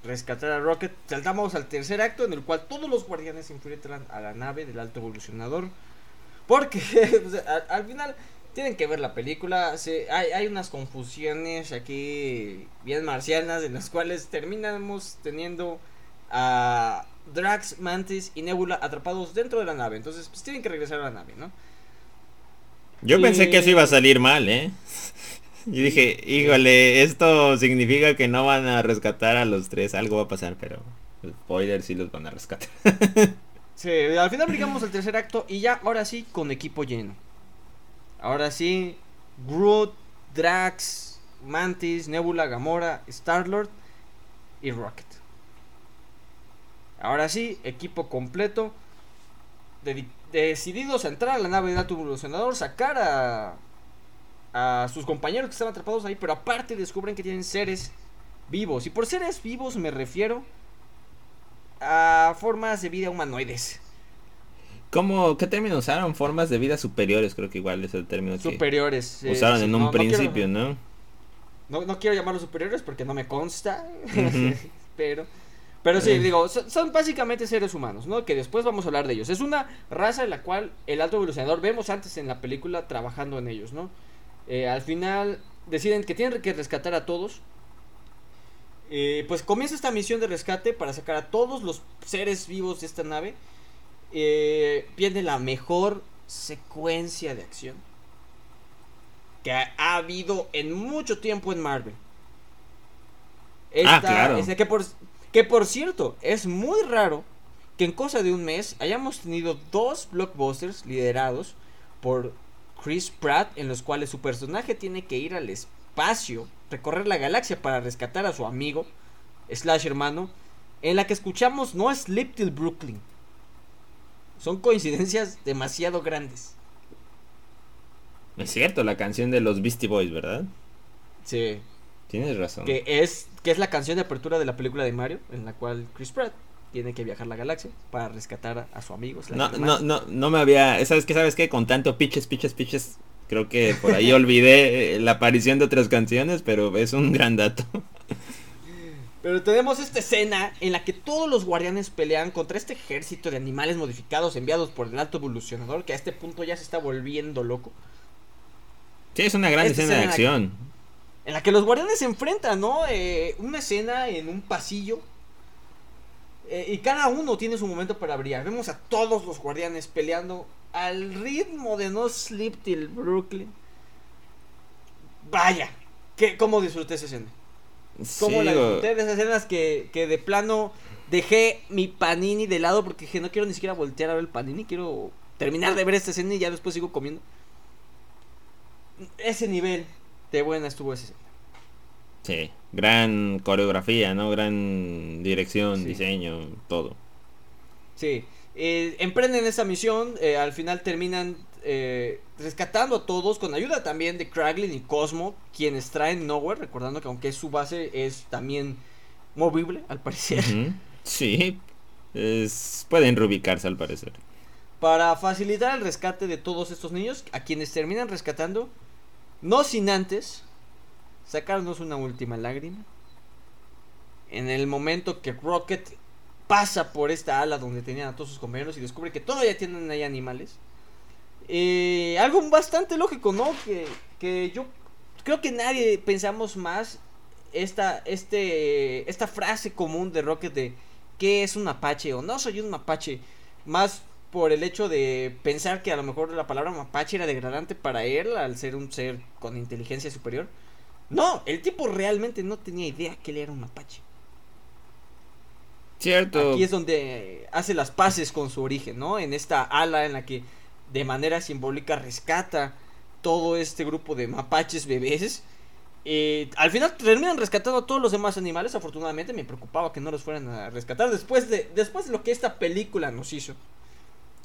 rescatar a Rocket, saltamos al tercer acto en el cual todos los guardianes enfrentan a la nave del alto evolucionador. Porque *laughs* al, al final tienen que ver la película. se- hay, hay unas confusiones aquí bien marcianas en las cuales terminamos teniendo a Drax, Mantis y Nebula atrapados dentro de la nave. Entonces, pues tienen que regresar a la nave, ¿no? Yo pensé que eso iba a salir mal, ¿eh? Y dije, híjole, esto significa que no van a rescatar a los tres, algo va a pasar, pero spoiler sí los van a rescatar. *laughs* Sí, al final brincamos al tercer acto y ya ahora sí con equipo lleno. Ahora sí, Groot, Drax, Mantis, Nebula, Gamora, Star-Lord y Rocket. Ahora sí, equipo completo. decididos a entrar a la nave del alto evolucionador, sacar a, a sus compañeros que estaban atrapados ahí, pero aparte descubren que tienen seres vivos. Y por seres vivos me refiero a formas de vida humanoides. ¿Cómo, qué término usaron? Formas de vida superiores, creo que igual es el término que superiores. eh, usaron sí, en no- un no quiero- principio, ¿no? No, no quiero llamarlos superiores porque no me consta. *laughs* Pero. Pero sí, Eh. digo, son, básicamente seres humanos, ¿no? Que después vamos a hablar de ellos. Es una raza en la cual el alto evolucionador vemos antes en la película trabajando en ellos, ¿no? Eh, al final deciden que tienen que rescatar a todos. Eh, pues comienza esta misión de rescate para sacar a todos los seres vivos de esta nave. Eh, la mejor secuencia de acción que ha, ha habido en mucho tiempo en Marvel. Ah, claro. esta- que, por, que por cierto, es muy raro que en cosa de un mes hayamos tenido dos blockbusters liderados por Chris Pratt en los cuales su personaje tiene que ir al espacio, recorrer la galaxia para rescatar a su amigo, slash hermano, en la que escuchamos no Sleep Till Brooklyn. Son coincidencias demasiado grandes. Es cierto, la canción de los Beastie Boys, ¿verdad? Sí. Tienes razón. Que es, que es la canción de apertura de la película de Mario, en la cual Chris Pratt tiene que viajar la galaxia para rescatar a, su amigo. No, no, no, no me había. ¿Sabes qué? ¿Sabes qué? Con tanto pitches, pitches, pitches. Creo que por ahí olvidé eh, la aparición de otras canciones, pero es un gran dato. Pero tenemos esta escena en la que todos los guardianes pelean contra este ejército de animales modificados enviados por el alto evolucionador que a este punto ya se está volviendo loco. Sí, es una gran Esta escena de escena acción. En la que los guardianes se enfrentan, ¿no? Eh, una escena en un pasillo. eh, y cada uno tiene su momento para brillar. Vemos a todos los guardianes peleando al ritmo de No Sleep Till Brooklyn. Vaya, que, ¿cómo disfruté esa escena? ¿Cómo Sí, la disfruté de esas escenas que, que de plano dejé mi panini de lado porque dije no quiero ni siquiera voltear a ver el panini, quiero terminar de ver esta escena y ya después sigo comiendo. Ese nivel de buena estuvo esa escena. Sí, gran coreografía, ¿no? Gran dirección, Sí. diseño, todo. Sí, eh, emprenden esa misión, eh, al final terminan eh, rescatando a todos con ayuda también de Kraglin y Cosmo, quienes traen Nowhere, recordando que aunque su base es también movible, al parecer. Sí, es, pueden reubicarse al parecer. para facilitar el rescate de todos estos niños, a quienes terminan rescatando, no sin antes sacarnos una última lágrima. En el momento que Rocket pasa por esta ala donde tenían a todos sus compañeros y descubre que todavía tienen ahí animales. Eh, algo bastante lógico, ¿no? Que, que yo creo que nadie pensamos más esta, este, esta frase común de Rocket de ¿qué es un mapache? o no soy un mapache. Más por el hecho de pensar que a lo mejor la palabra mapache era degradante para él al ser un ser con inteligencia superior. No, el tipo realmente no tenía idea que él era un mapache. Cierto. Aquí es donde hace las paces con su origen, ¿no? En esta ala en la que de manera simbólica rescata todo este grupo de mapaches bebés. Eh, al final terminan rescatando a todos los demás animales. Afortunadamente me preocupaba que no los fueran a rescatar después de, después de lo que esta película nos hizo.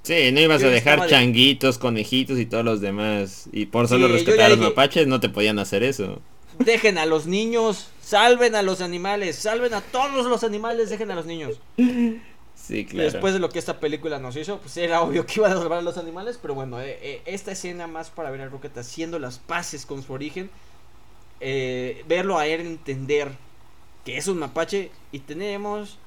Sí, no ibas Yo a dejar de- changuitos, conejitos y todos los demás. Y por solo Sí, ya a los dije- mapaches no te podían hacer eso. Dejen a los niños, salven a los animales, salven a todos los animales, dejen a los niños. Sí, Y claro. después de lo que esta película nos hizo, pues era obvio que iban a salvar a los animales, pero bueno, eh, eh, esta escena más para ver a Rocket haciendo las paces con su origen, eh, verlo a él entender que es un mapache y tenemos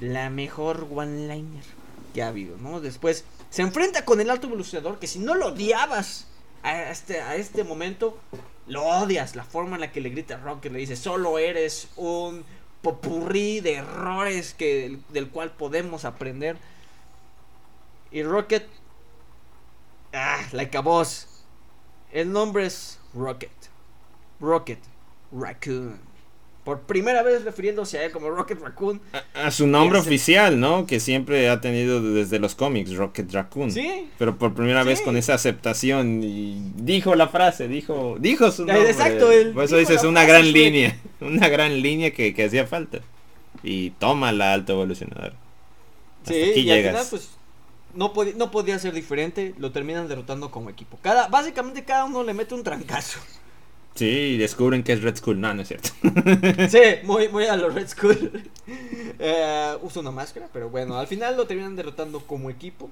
la mejor one-liner que ha habido, ¿no? Después se enfrenta con el alto evolucionador que si no lo odiabas a este, a este momento, lo odias, la forma en la que le grita Rocket, le dice, solo eres un popurrí de errores que, del cual podemos aprender. Y Rocket, ah, like a boss. El nombre es Rocket. Rocket Raccoon. Por primera vez refiriéndose a él como Rocket Raccoon. A, a su nombre Ese- oficial, ¿no? Que siempre ha tenido desde los cómics, Rocket Raccoon. Sí. Pero por primera vez con esa aceptación y dijo la frase, dijo, dijo su nombre. exacto, él Por eso dices una gran línea, *laughs* una gran línea que, que hacía falta. Y toma la alta evolucionador. Hasta Sí, aquí y al llegas. final, pues, no, podi- no podía ser diferente. Lo terminan derrotando como equipo. Cada, básicamente cada uno le mete un trancazo. Sí, descubren que es Red Skull. No, no es cierto. Sí, *laughs* muy, muy a los Red Skull. Eh, usa una máscara, pero bueno, al final lo terminan derrotando como equipo.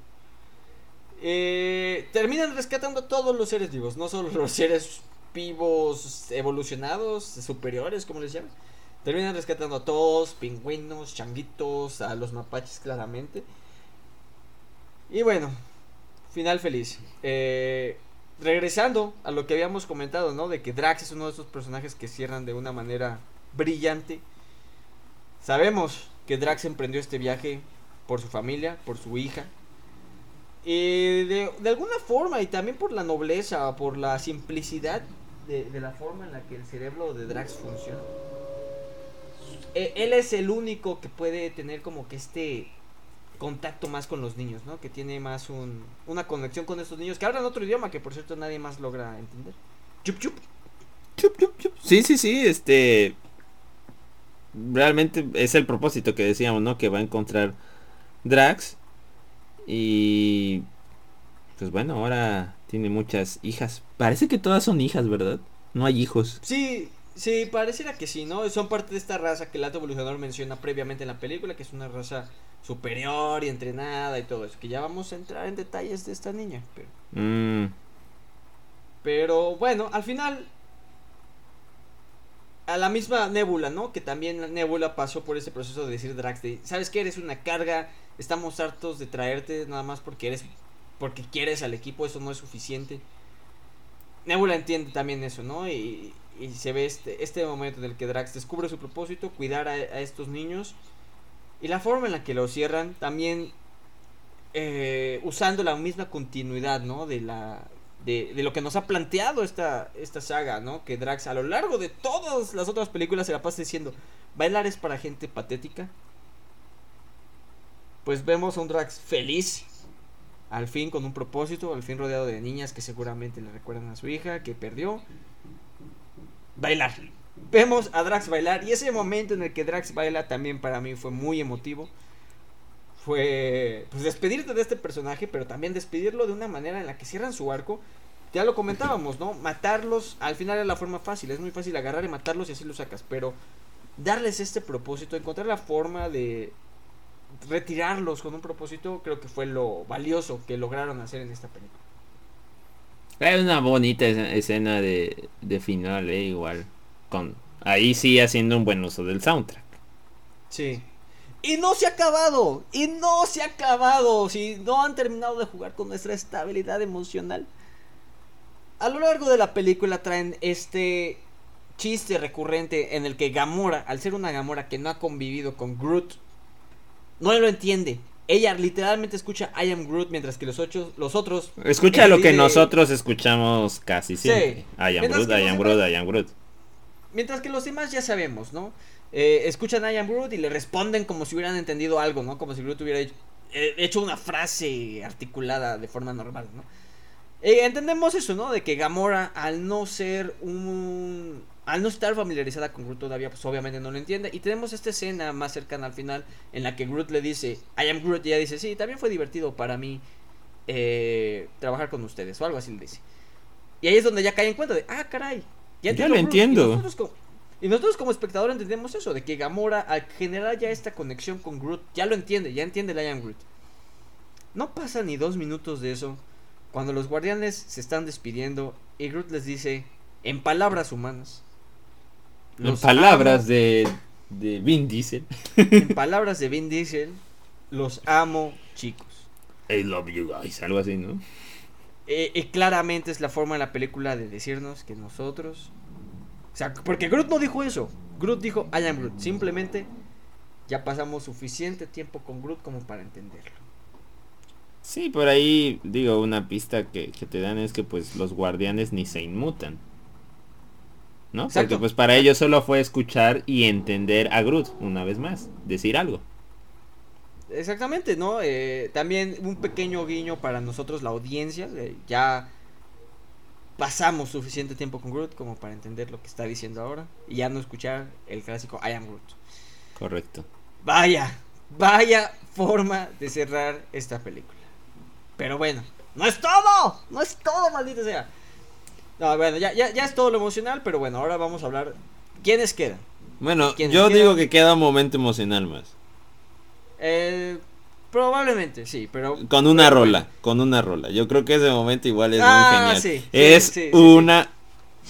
Eh, terminan rescatando a todos los seres vivos, no solo los seres vivos evolucionados, superiores, como les llaman. Terminan rescatando a todos, pingüinos, changuitos, a los mapaches claramente. Y bueno, final feliz. Eh, regresando a lo que habíamos comentado, ¿no? De que Drax es uno de esos personajes que cierran de una manera brillante. Sabemos que Drax emprendió este viaje por su familia, por su hija. Y de, alguna forma, y también por la nobleza, por la simplicidad de, de la forma en la que el cerebro de Drax funciona. E- Él es el único que puede tener como que este contacto más con los niños, ¿no? Que tiene más un, una conexión con estos niños que hablan otro idioma que por cierto nadie más logra entender. Chup chup. Chup, chup, chup. Sí, sí, sí, este... Realmente es el propósito que decíamos, ¿no? Que va a encontrar Drax. Y... Pues bueno, ahora tiene muchas hijas. Parece que todas son hijas, ¿verdad? No hay hijos. Sí, sí, pareciera que sí, ¿no? Son parte de esta raza que el alto evolucionador menciona previamente en la película, que es una raza superior y entrenada y todo eso. Que ya vamos a entrar en detalles de esta niña. Pero, Mm, pero bueno, al final. A la misma Nebula, ¿no? Que también la Nebula pasó por ese proceso de decir Drax, de, ¿sabes qué? Eres una carga, estamos hartos de traerte nada más porque eres, porque quieres al equipo, eso no es suficiente. Nebula entiende también eso, ¿no? Y, y se ve este, este momento en el que Drax descubre su propósito, cuidar a, estos niños. Y la forma en la que lo cierran, también eh, usando la misma continuidad, ¿no? De la, de, de lo que nos ha planteado esta, esta saga, ¿no? Que Drax a lo largo de todas las otras películas se la pasa diciendo, bailar es para gente patética. Pues vemos a un Drax feliz, al fin con un propósito, al fin rodeado de niñas que seguramente le recuerdan a su hija que perdió. Bailar. Vemos a Drax bailar y ese momento en el que Drax baila también para mí fue muy emotivo. Fue pues despedirte de este personaje, pero también despedirlo de una manera en la que cierran su arco. Ya lo comentábamos, ¿no? Matarlos al final es la forma fácil, es muy fácil agarrar y matarlos y así los sacas, pero darles este propósito, encontrar la forma de retirarlos con un propósito, creo que fue lo valioso que lograron hacer en esta película. Es una bonita es- escena de, de final, eh, igual. Con ahí sí haciendo un buen uso del soundtrack. Sí. Y no se ha acabado. Y no se ha acabado. Si no han terminado de jugar con nuestra estabilidad emocional. A lo largo de la película traen este chiste recurrente en el que Gamora, al ser una Gamora que no ha convivido con Groot, no lo entiende. Ella literalmente escucha I am Groot mientras que los, ocho, los otros... Escucha lo que nosotros escuchamos casi Sí. siempre. I am Mientras Groot, I am demás- Groot, I am Groot. Mientras que los demás ya sabemos, ¿no? Eh, escuchan I am Groot y le responden como si hubieran entendido algo, ¿no? Como si Groot hubiera hecho, eh, hecho una frase articulada de forma normal, ¿no? Eh, entendemos eso, ¿no? De que Gamora, al no ser un... Al no estar familiarizada con Groot todavía, pues obviamente no lo entiende. Y tenemos esta escena más cercana al final en la que Groot le dice, I am Groot, y ella dice, sí, también fue divertido para mí eh, trabajar con ustedes o algo así le dice. Y ahí es donde ya cae en cuenta de, ah, caray. Ya lo Groot". entiendo. Y nosotros, como, y nosotros como espectador entendemos eso, de que Gamora al generar ya esta conexión con Groot, ya lo entiende, ya entiende el I am Groot. No pasa ni dos minutos de eso, cuando los guardianes se están despidiendo y Groot les dice, en palabras humanas, En "Los palabras amo". de, de Vin Diesel. En *laughs* palabras de Vin Diesel, los amo, chicos. I love you guys. Algo así, ¿no? Eh, eh, claramente es la forma de la película de decirnos que nosotros. O sea, porque Groot no dijo eso. Groot dijo, I am Groot. Simplemente ya pasamos suficiente tiempo con Groot como para entenderlo. Sí, por ahí, digo, una pista que, que te dan es que pues los guardianes ni se inmutan. ¿No? Exacto. Porque pues para ellos solo fue escuchar y entender a Groot, una vez más, decir algo. Exactamente, ¿no? Eh, también un pequeño guiño para nosotros, la audiencia. eh, ya pasamos suficiente tiempo con Groot como para entender lo que está diciendo ahora. Y ya no escuchar el clásico I am Groot. Correcto. Vaya, vaya forma de cerrar esta película. Pero bueno, no es todo, no es todo, maldita sea. No, bueno, ya, ya, ya es todo lo emocional, pero bueno, ahora vamos a hablar. ¿Quiénes quedan? Bueno, ¿Quiénes yo quedan? digo que queda un momento emocional más. Eh, probablemente, sí, pero. Con una pero rola, con una rola. Yo creo que ese momento igual es Ah, muy genial. sí, es sí, sí, una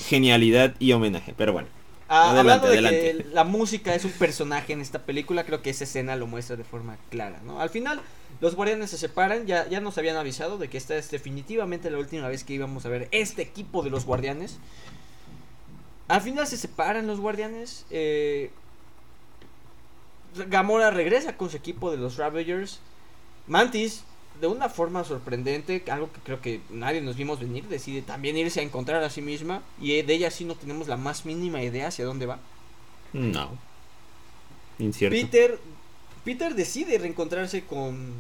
genialidad y homenaje, pero bueno. Ah, Adelante, hablando de adelante. que la música es un personaje en esta película, creo que esa escena lo muestra de forma clara, ¿no? Al final, los guardianes se separan, ya, ya nos habían avisado de que esta es definitivamente la última vez que íbamos a ver este equipo de los guardianes. Al final se separan los guardianes. eh, Gamora regresa con su equipo de los Ravagers. Mantis, de una forma sorprendente, algo que creo que nadie nos vimos venir, decide también irse a encontrar a sí misma. Y de ella sí no tenemos la más mínima idea hacia dónde va. No. Incierto. Peter, Peter decide reencontrarse con.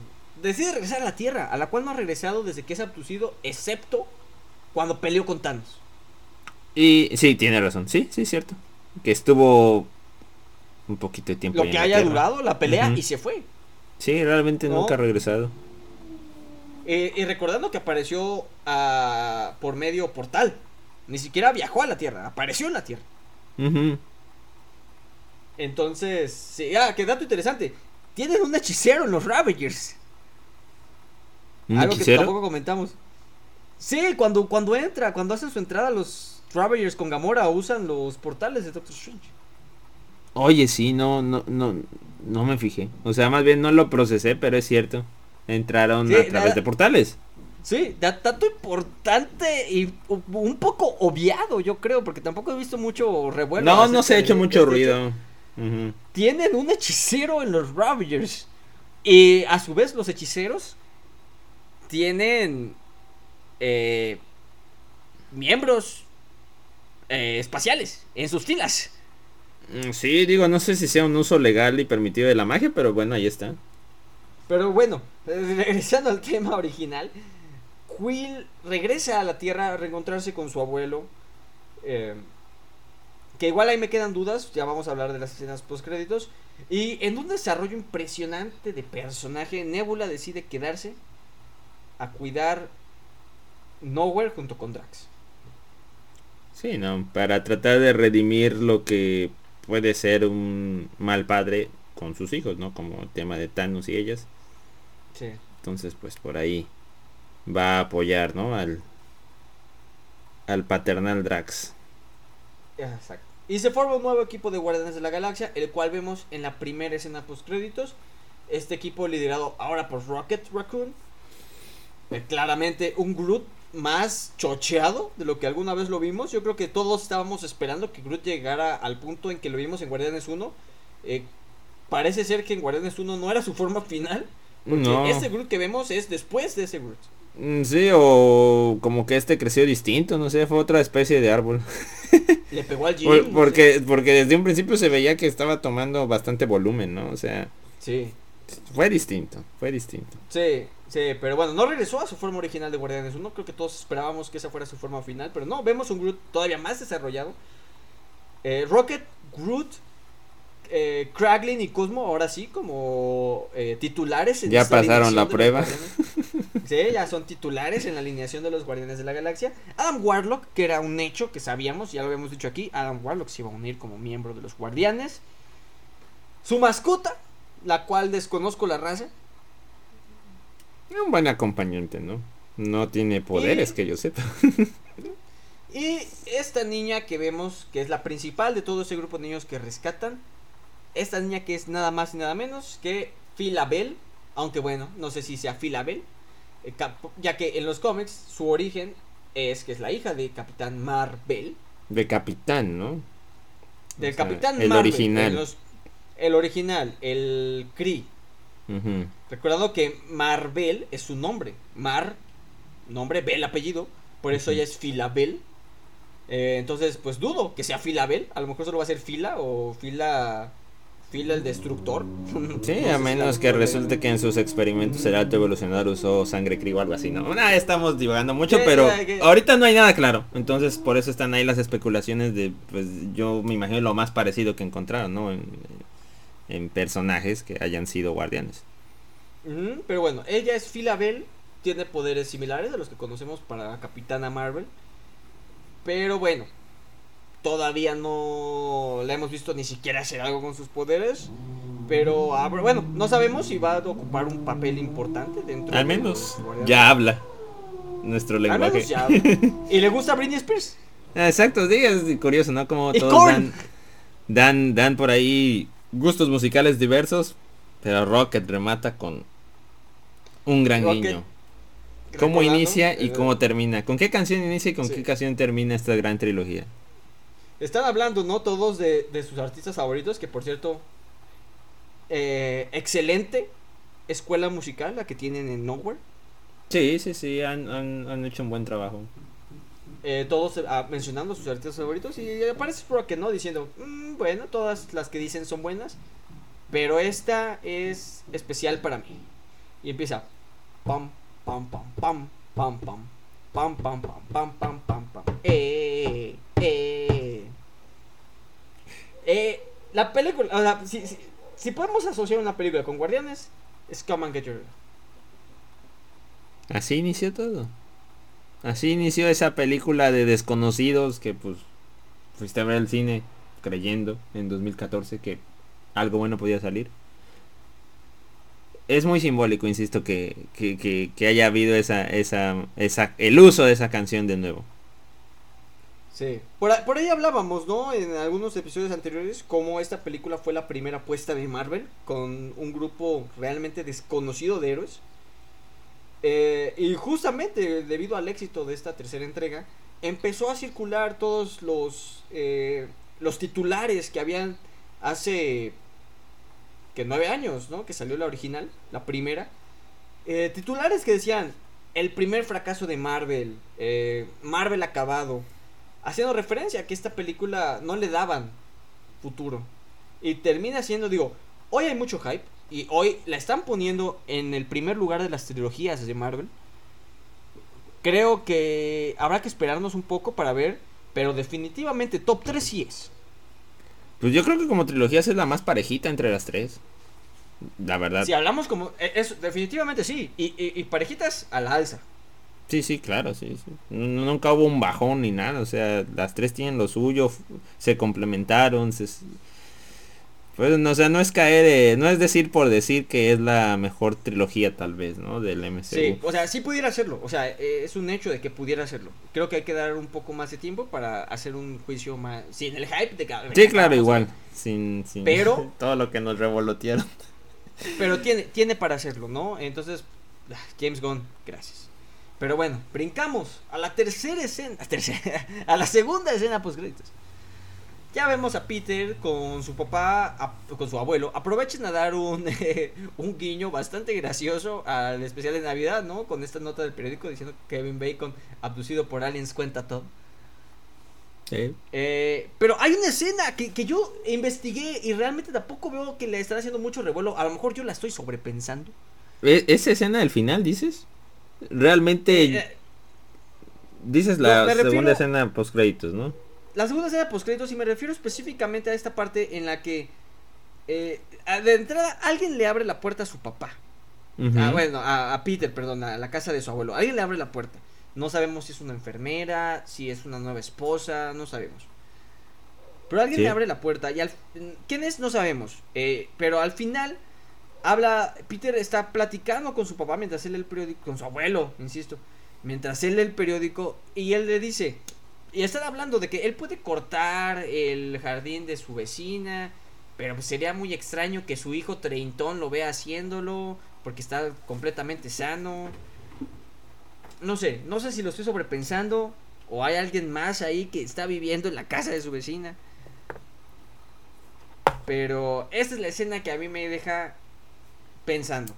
Decide regresar a la Tierra, a la cual no ha regresado desde que es abducido, excepto cuando peleó con Thanos. Y sí, tiene razón. Sí, sí, cierto. Que estuvo un poquito de tiempo. Lo que haya durado la pelea y se fue. Sí, realmente ¿No? nunca ha regresado. Eh, y recordando que apareció ah, por medio portal. Ni siquiera viajó a la Tierra, apareció en la Tierra. Entonces, sí, ah, qué dato interesante. Tienen un hechicero en los Ravagers. ¿Un Algo que tampoco comentamos. Sí, cuando, cuando entra, cuando hacen su entrada los Ravagers con Gamora usan los portales de Doctor Strange. Oye, sí, no, no, no, no me fijé. O sea, más bien no lo procesé, pero es cierto. Entraron Sí, a través de portales. Sí, da- dato importante y un poco obviado, yo creo, porque tampoco he visto mucho revuelo. no, no se ha hecho mucho ruido. Tienen un hechicero en los Ravagers. Y a su vez, los hechiceros tienen eh, miembros eh, espaciales en sus filas. Mm, Sí, digo, no sé si sea un uso legal y permitido de la magia, pero bueno, ahí está. Pero bueno, *laughs* regresando al tema original, Quill regresa a la Tierra a reencontrarse con su abuelo. eh, que igual ahí me quedan dudas, ya vamos a hablar de las escenas post créditos. Y en un desarrollo impresionante de personaje, Nebula decide quedarse a cuidar Nowhere junto con Drax. Sí, no, para tratar de redimir lo que puede ser un mal padre con sus hijos, ¿no? Como el tema de Thanos y ellas. Sí. Entonces, pues por ahí va a apoyar, ¿no? Al, al paternal Drax. Exacto. Y se forma un nuevo equipo de Guardianes de la Galaxia, el cual vemos en la primera escena post créditos. Este equipo liderado ahora por Rocket Raccoon. Eh, claramente un Groot más chocheado de lo que alguna vez lo vimos. Yo creo que todos estábamos esperando que Groot llegara al punto en que lo vimos en Guardianes 1. Eh, parece ser que en Guardianes 1 no era su forma final. Porque No. este Groot que vemos es después de ese Groot. Mm, Sí, o como que este creció distinto, no sé, fue otra especie de árbol. *laughs* Le pegó al Jim. Por- no porque, porque desde un principio se veía que estaba tomando bastante volumen, ¿no? O sea. Sí. fue distinto, fue distinto. Sí, sí, pero bueno, no regresó a su forma original de Guardianes 1. Creo que todos esperábamos que esa fuera su forma final, pero no, vemos un Groot todavía más desarrollado. Eh, Rocket, Groot, eh, Kraglin y Cosmo ahora sí como eh, titulares. En ya pasaron la prueba. Sí, ya son titulares en la alineación de los Guardianes de la Galaxia. Adam Warlock, que era un hecho que sabíamos, ya lo habíamos dicho aquí, Adam Warlock se iba a unir como miembro de los Guardianes. Su mascota, la cual desconozco la raza. Un buen acompañante, ¿no? No tiene poderes que yo sepa. *laughs* y esta niña que vemos, que es la principal de todo ese grupo de niños que rescatan, esta niña que es nada más y nada menos que Philabel, aunque bueno, no sé si sea Philabel, eh, ya que en los cómics su origen es que es la hija de Capitán Marvel. De Capitán, ¿no? Del Capitán el Original. el original, el Kree. Recordando que Marvel es su nombre. Mar, nombre, Bel, apellido. Por eso ella es Filabel. Eh, entonces, pues dudo que sea Filabel. A lo mejor solo va a ser Fila o Fila Fila el destructor. *laughs* Sí, a menos que resulte que en sus experimentos el alto evolucionador usó sangre crío o algo así, ¿no? estamos divagando mucho, pero ahorita no hay nada claro. Entonces, por eso están ahí las especulaciones de, pues yo me imagino lo más parecido que encontraron, ¿no? En, personajes que hayan sido guardianes. pero bueno, ella es Bell tiene poderes similares a los que conocemos para Capitana Marvel. Pero bueno, todavía no la hemos visto ni siquiera hacer algo con sus poderes. Pero bueno, no sabemos si va a ocupar un papel importante dentro Al menos ya habla nuestro *laughs* lenguaje. ¿Y le gusta Britney Spears? Ah, exacto, sí, es curioso, ¿no? Como todos dan, dan, por ahí gustos musicales diversos, pero Rocket remata con un gran guiño. ¿Cómo inicia y eh, cómo termina? ¿Con qué canción inicia y con qué canción termina esta gran trilogía? Están hablando, ¿no? Todos de, sus artistas favoritos, que por cierto, eh, excelente escuela musical la que tienen en Nowhere. Sí, sí, sí, han, hecho un buen trabajo. Eh, todos ah, mencionando sus artistas favoritos y aparece que no, diciendo, mm, bueno, todas las que dicen son buenas, pero esta es especial para mí. Y empieza, pam, pam, pam, pam, pam, pam, pam, pam, pam, pam, pam, pam, pam, eh, eh, eh, la película, o si, si, podemos asociar una película con Guardianes, es Come and Get Your... Así inició todo. Así inició esa película de desconocidos que pues fuiste a ver al cine creyendo en 2014 que algo bueno podía salir. Es muy simbólico, insisto, que, que, que haya habido esa, esa, esa, el uso de esa canción de nuevo. Sí. Por, ahí hablábamos, ¿no? En algunos episodios anteriores, cómo esta película fue la primera apuesta de Marvel con un grupo realmente desconocido de héroes. Eh, y justamente debido al éxito de esta tercera entrega, empezó a circular todos los, eh, los titulares que habían hace que nueve años, ¿no? Que salió la original, la primera. Eh, titulares que decían, el primer fracaso de Marvel, Marvel acabado, haciendo referencia a que esta película no le daban futuro. Y termina siendo, digo, hoy hay mucho hype y hoy la están poniendo en el primer lugar de las trilogías de Marvel. Creo que habrá que esperarnos un poco para ver, pero definitivamente top 3 sí es. Pues yo creo que como trilogías es la más parejita entre las tres. La verdad. Si hablamos como... E, es, definitivamente sí. Y, y parejitas a la alza. Sí, sí, claro, sí, sí. Nunca hubo un bajón ni nada, o sea, las tres tienen lo suyo, se complementaron, se... Pues, no, o sea, no es caer, no es decir por decir que es la mejor trilogía tal vez, ¿no? Del MCU. Sí, o sea, sí pudiera hacerlo, o sea, eh, es un hecho de que pudiera hacerlo. Creo que hay que dar un poco más de tiempo para hacer un juicio más, sin el hype de cada Sí, claro, igual, sin, sin pero, *laughs* todo lo que nos revolotearon. Pero tiene, tiene para hacerlo, ¿no? Entonces, ah, James Gunn, gracias. Pero bueno, brincamos a la tercera escena, a, *laughs* la segunda escena post créditos. Ya vemos a Peter con su papá, con su abuelo. Aprovechen a dar un, *laughs* un guiño bastante gracioso al especial de Navidad, ¿no? Con esta nota del periódico diciendo que Kevin Bacon, abducido por aliens, cuenta todo. Sí. Eh, pero hay una escena que, que, yo investigué y realmente tampoco veo que le están haciendo mucho revuelo. A lo mejor yo la estoy sobrepensando. ¿E-, ¿Esa escena del final, dices? Realmente... Eh, dices la segunda escena post créditos, ¿no? La segunda escena post créditos y me refiero específicamente a esta parte en la que eh, de entrada, alguien le abre la puerta a su papá. Ah, bueno, a, Peter, perdón, a la casa de su abuelo. Alguien le abre la puerta. No sabemos si es una enfermera, si es una nueva esposa, no sabemos. Pero alguien le abre la puerta y al... ¿Quién es? No sabemos. Eh, pero al final habla, Peter está platicando con su papá mientras él lee el periódico, con su abuelo, insisto, mientras él lee el periódico y él le dice, y están hablando de que él puede cortar el jardín de su vecina, pero pues sería muy extraño que su hijo treintón lo vea haciéndolo, porque está completamente sano. No sé, no sé si lo estoy sobrepensando o hay alguien más ahí que está viviendo en la casa de su vecina. Pero esta es la escena que a mí me deja pensando.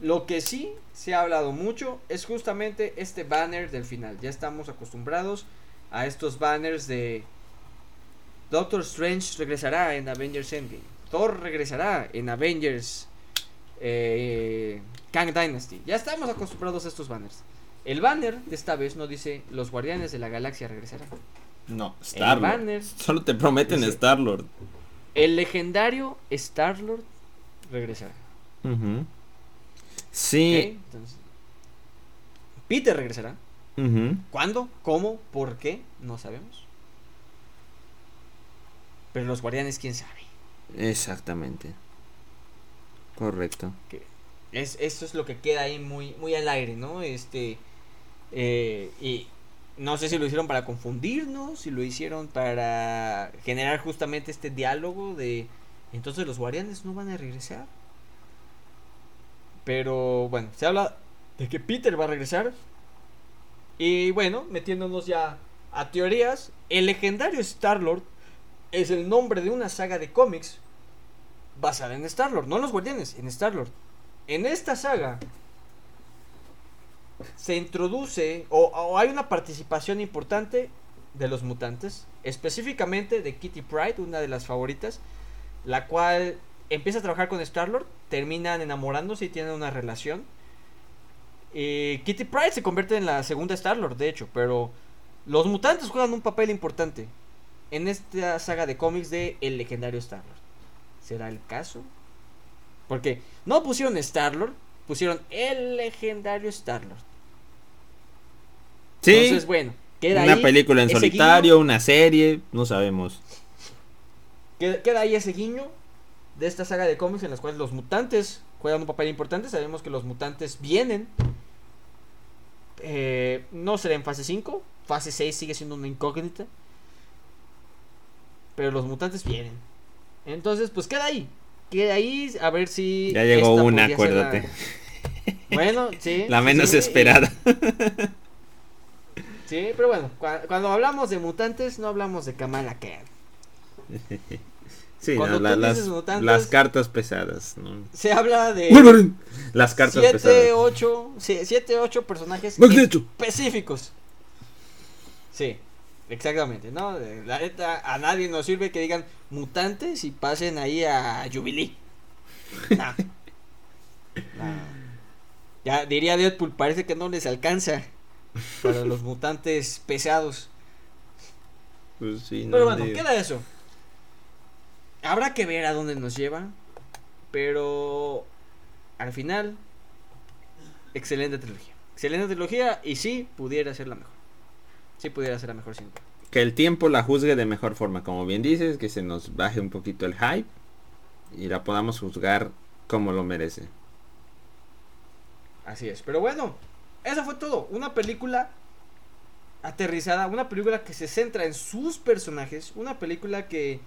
Lo que sí se ha hablado mucho es justamente este banner del final. Ya estamos acostumbrados a estos banners de Doctor Strange regresará en Avengers Endgame. Thor regresará en Avengers eh, Kang Dynasty. Ya estamos acostumbrados a estos banners. El banner de esta vez no dice los guardianes de la galaxia regresarán. No, Star-Lord. Solo te prometen Star-Lord. El legendario Star-Lord regresará. Sí. Peter regresará. ¿Cuándo? ¿Cómo? ¿Por qué? No sabemos. Pero los guardianes, quién sabe. Exactamente. Correcto. Es, eso es lo que queda ahí muy, muy al aire, ¿no? Este. Eh, y no sé si lo hicieron para confundirnos, si lo hicieron para generar justamente este diálogo de. Entonces los guardianes no van a regresar. Pero bueno, se habla de que Peter va a regresar. Y bueno, metiéndonos ya a teorías, el legendario Star-Lord es el nombre de una saga de cómics basada en Star-Lord, no en los guardianes, en Star-Lord. En esta saga se introduce o, hay una participación importante de los mutantes, específicamente de Kitty Pride, una de las favoritas, la cual empieza a trabajar con Star-Lord, terminan enamorándose y tienen una relación. Y Kitty Pride se convierte en la segunda Star-Lord, de hecho, pero los mutantes juegan un papel importante en esta saga de cómics de El legendario Star-Lord. ¿Será el caso? Porque no pusieron Star-Lord, pusieron el legendario Star-Lord. Sí. Entonces, bueno, queda una película en solitario, una serie, no sabemos. Queda, ahí ese guiño de esta saga de cómics en las cuales los mutantes juegan un papel importante. Sabemos que los mutantes vienen. Eh, no será en fase 5. Fase 6 sigue siendo una incógnita. Pero los mutantes vienen. Entonces, pues queda ahí. Queda ahí a ver si. Ya llegó una, acuérdate. *laughs* Bueno, sí. La menos esperada. Sí, pero bueno, cuando hablamos de mutantes, no hablamos de Kamala Khan. *laughs* Sí, las, cartas pesadas. Se habla de. Las cartas siete, pesadas. 8, 7, 8 personajes específicos. Sí, exactamente, ¿no? La neta, a nadie nos sirve que digan mutantes y pasen ahí a Jubilee. *laughs* Ya diría Deadpool, parece que no les alcanza para los mutantes pesados. Pues sí, Pero bueno, queda eso. Habrá que ver a dónde nos lleva. Pero al final, excelente trilogía. Excelente trilogía y sí pudiera ser la mejor. Sí pudiera ser la mejor sin Que el tiempo la juzgue de mejor forma, como bien dices, que se nos baje un poquito el hype y la podamos juzgar como lo merece. Así es, pero bueno, eso fue todo. Una película aterrizada, una película que se centra en sus personajes, una película que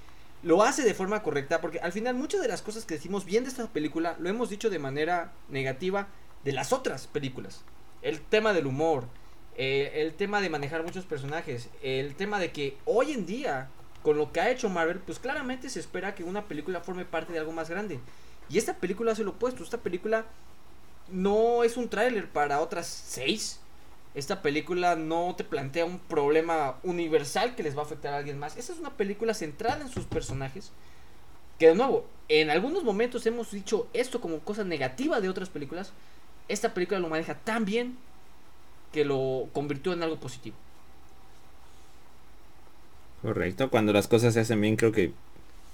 lo hace de forma correcta, porque al final muchas de las cosas que decimos bien de esta película lo hemos dicho de manera negativa de las otras películas. El tema del humor, eh, el tema de manejar muchos personajes, el tema de que hoy en día, con lo que ha hecho Marvel, pues claramente se espera que una película forme parte de algo más grande. Y esta película hace lo opuesto, esta película no es un tráiler para otras seis esta película no te plantea un problema universal que les va a afectar a alguien más. Esta es una película centrada en sus personajes. Que de nuevo, en algunos momentos hemos dicho esto como cosa negativa de otras películas. Esta película lo maneja tan bien que lo convirtió en algo positivo. Correcto, cuando las cosas se hacen bien creo que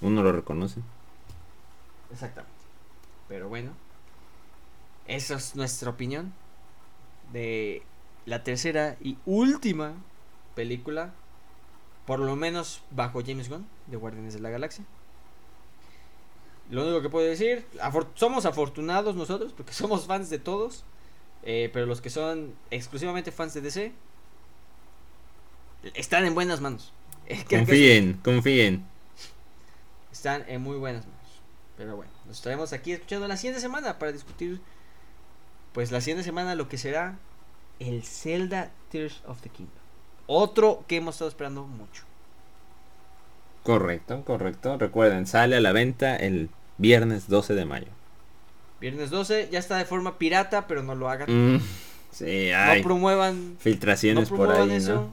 uno lo reconoce. Exactamente. Pero bueno, esa es nuestra opinión de la tercera y última película, por lo menos bajo James Gunn, de Guardianes de la Galaxia. Lo único que puedo decir, somos afortunados nosotros, porque *laughs* somos fans de todos, eh, pero los que son exclusivamente fans de DC, están en buenas manos. *laughs* confíen, confíen. Están en muy buenas manos. Pero bueno, nos estaremos aquí escuchando la siguiente semana para discutir, pues la siguiente semana lo que será el Zelda Tears of the Kingdom. Otro que hemos estado esperando mucho. Correcto, correcto. Recuerden, sale a la venta el viernes 12 de mayo. Viernes 12, ya está de forma pirata, pero no lo hagan. Mm, sí. No promuevan. Filtraciones por ahí, eso.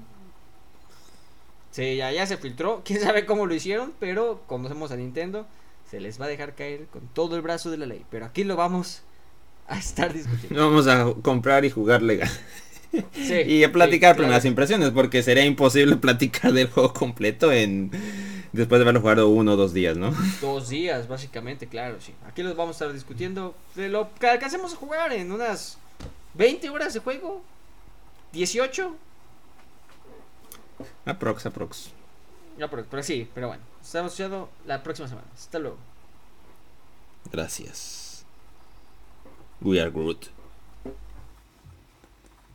Sí, ya, ya se filtró. *laughs* Quién sabe cómo lo hicieron, pero conocemos a Nintendo. Se les va a dejar caer con todo el brazo de la ley. Pero aquí lo vamos a estar discutiendo. Vamos a comprar y jugar legal. *laughs* y a platicar primeras impresiones, porque sería imposible *laughs* platicar del juego completo en después de haberlo jugado uno o dos días, ¿no? Dos días, básicamente, claro, sí. Aquí los vamos a estar discutiendo de lo que alcancemos a jugar en unas 20 horas de juego. 18. Aprox, aprox. Aprox, pero sí, pero bueno. Estamos escuchando la próxima semana. Hasta luego. Gracias. We are Groot.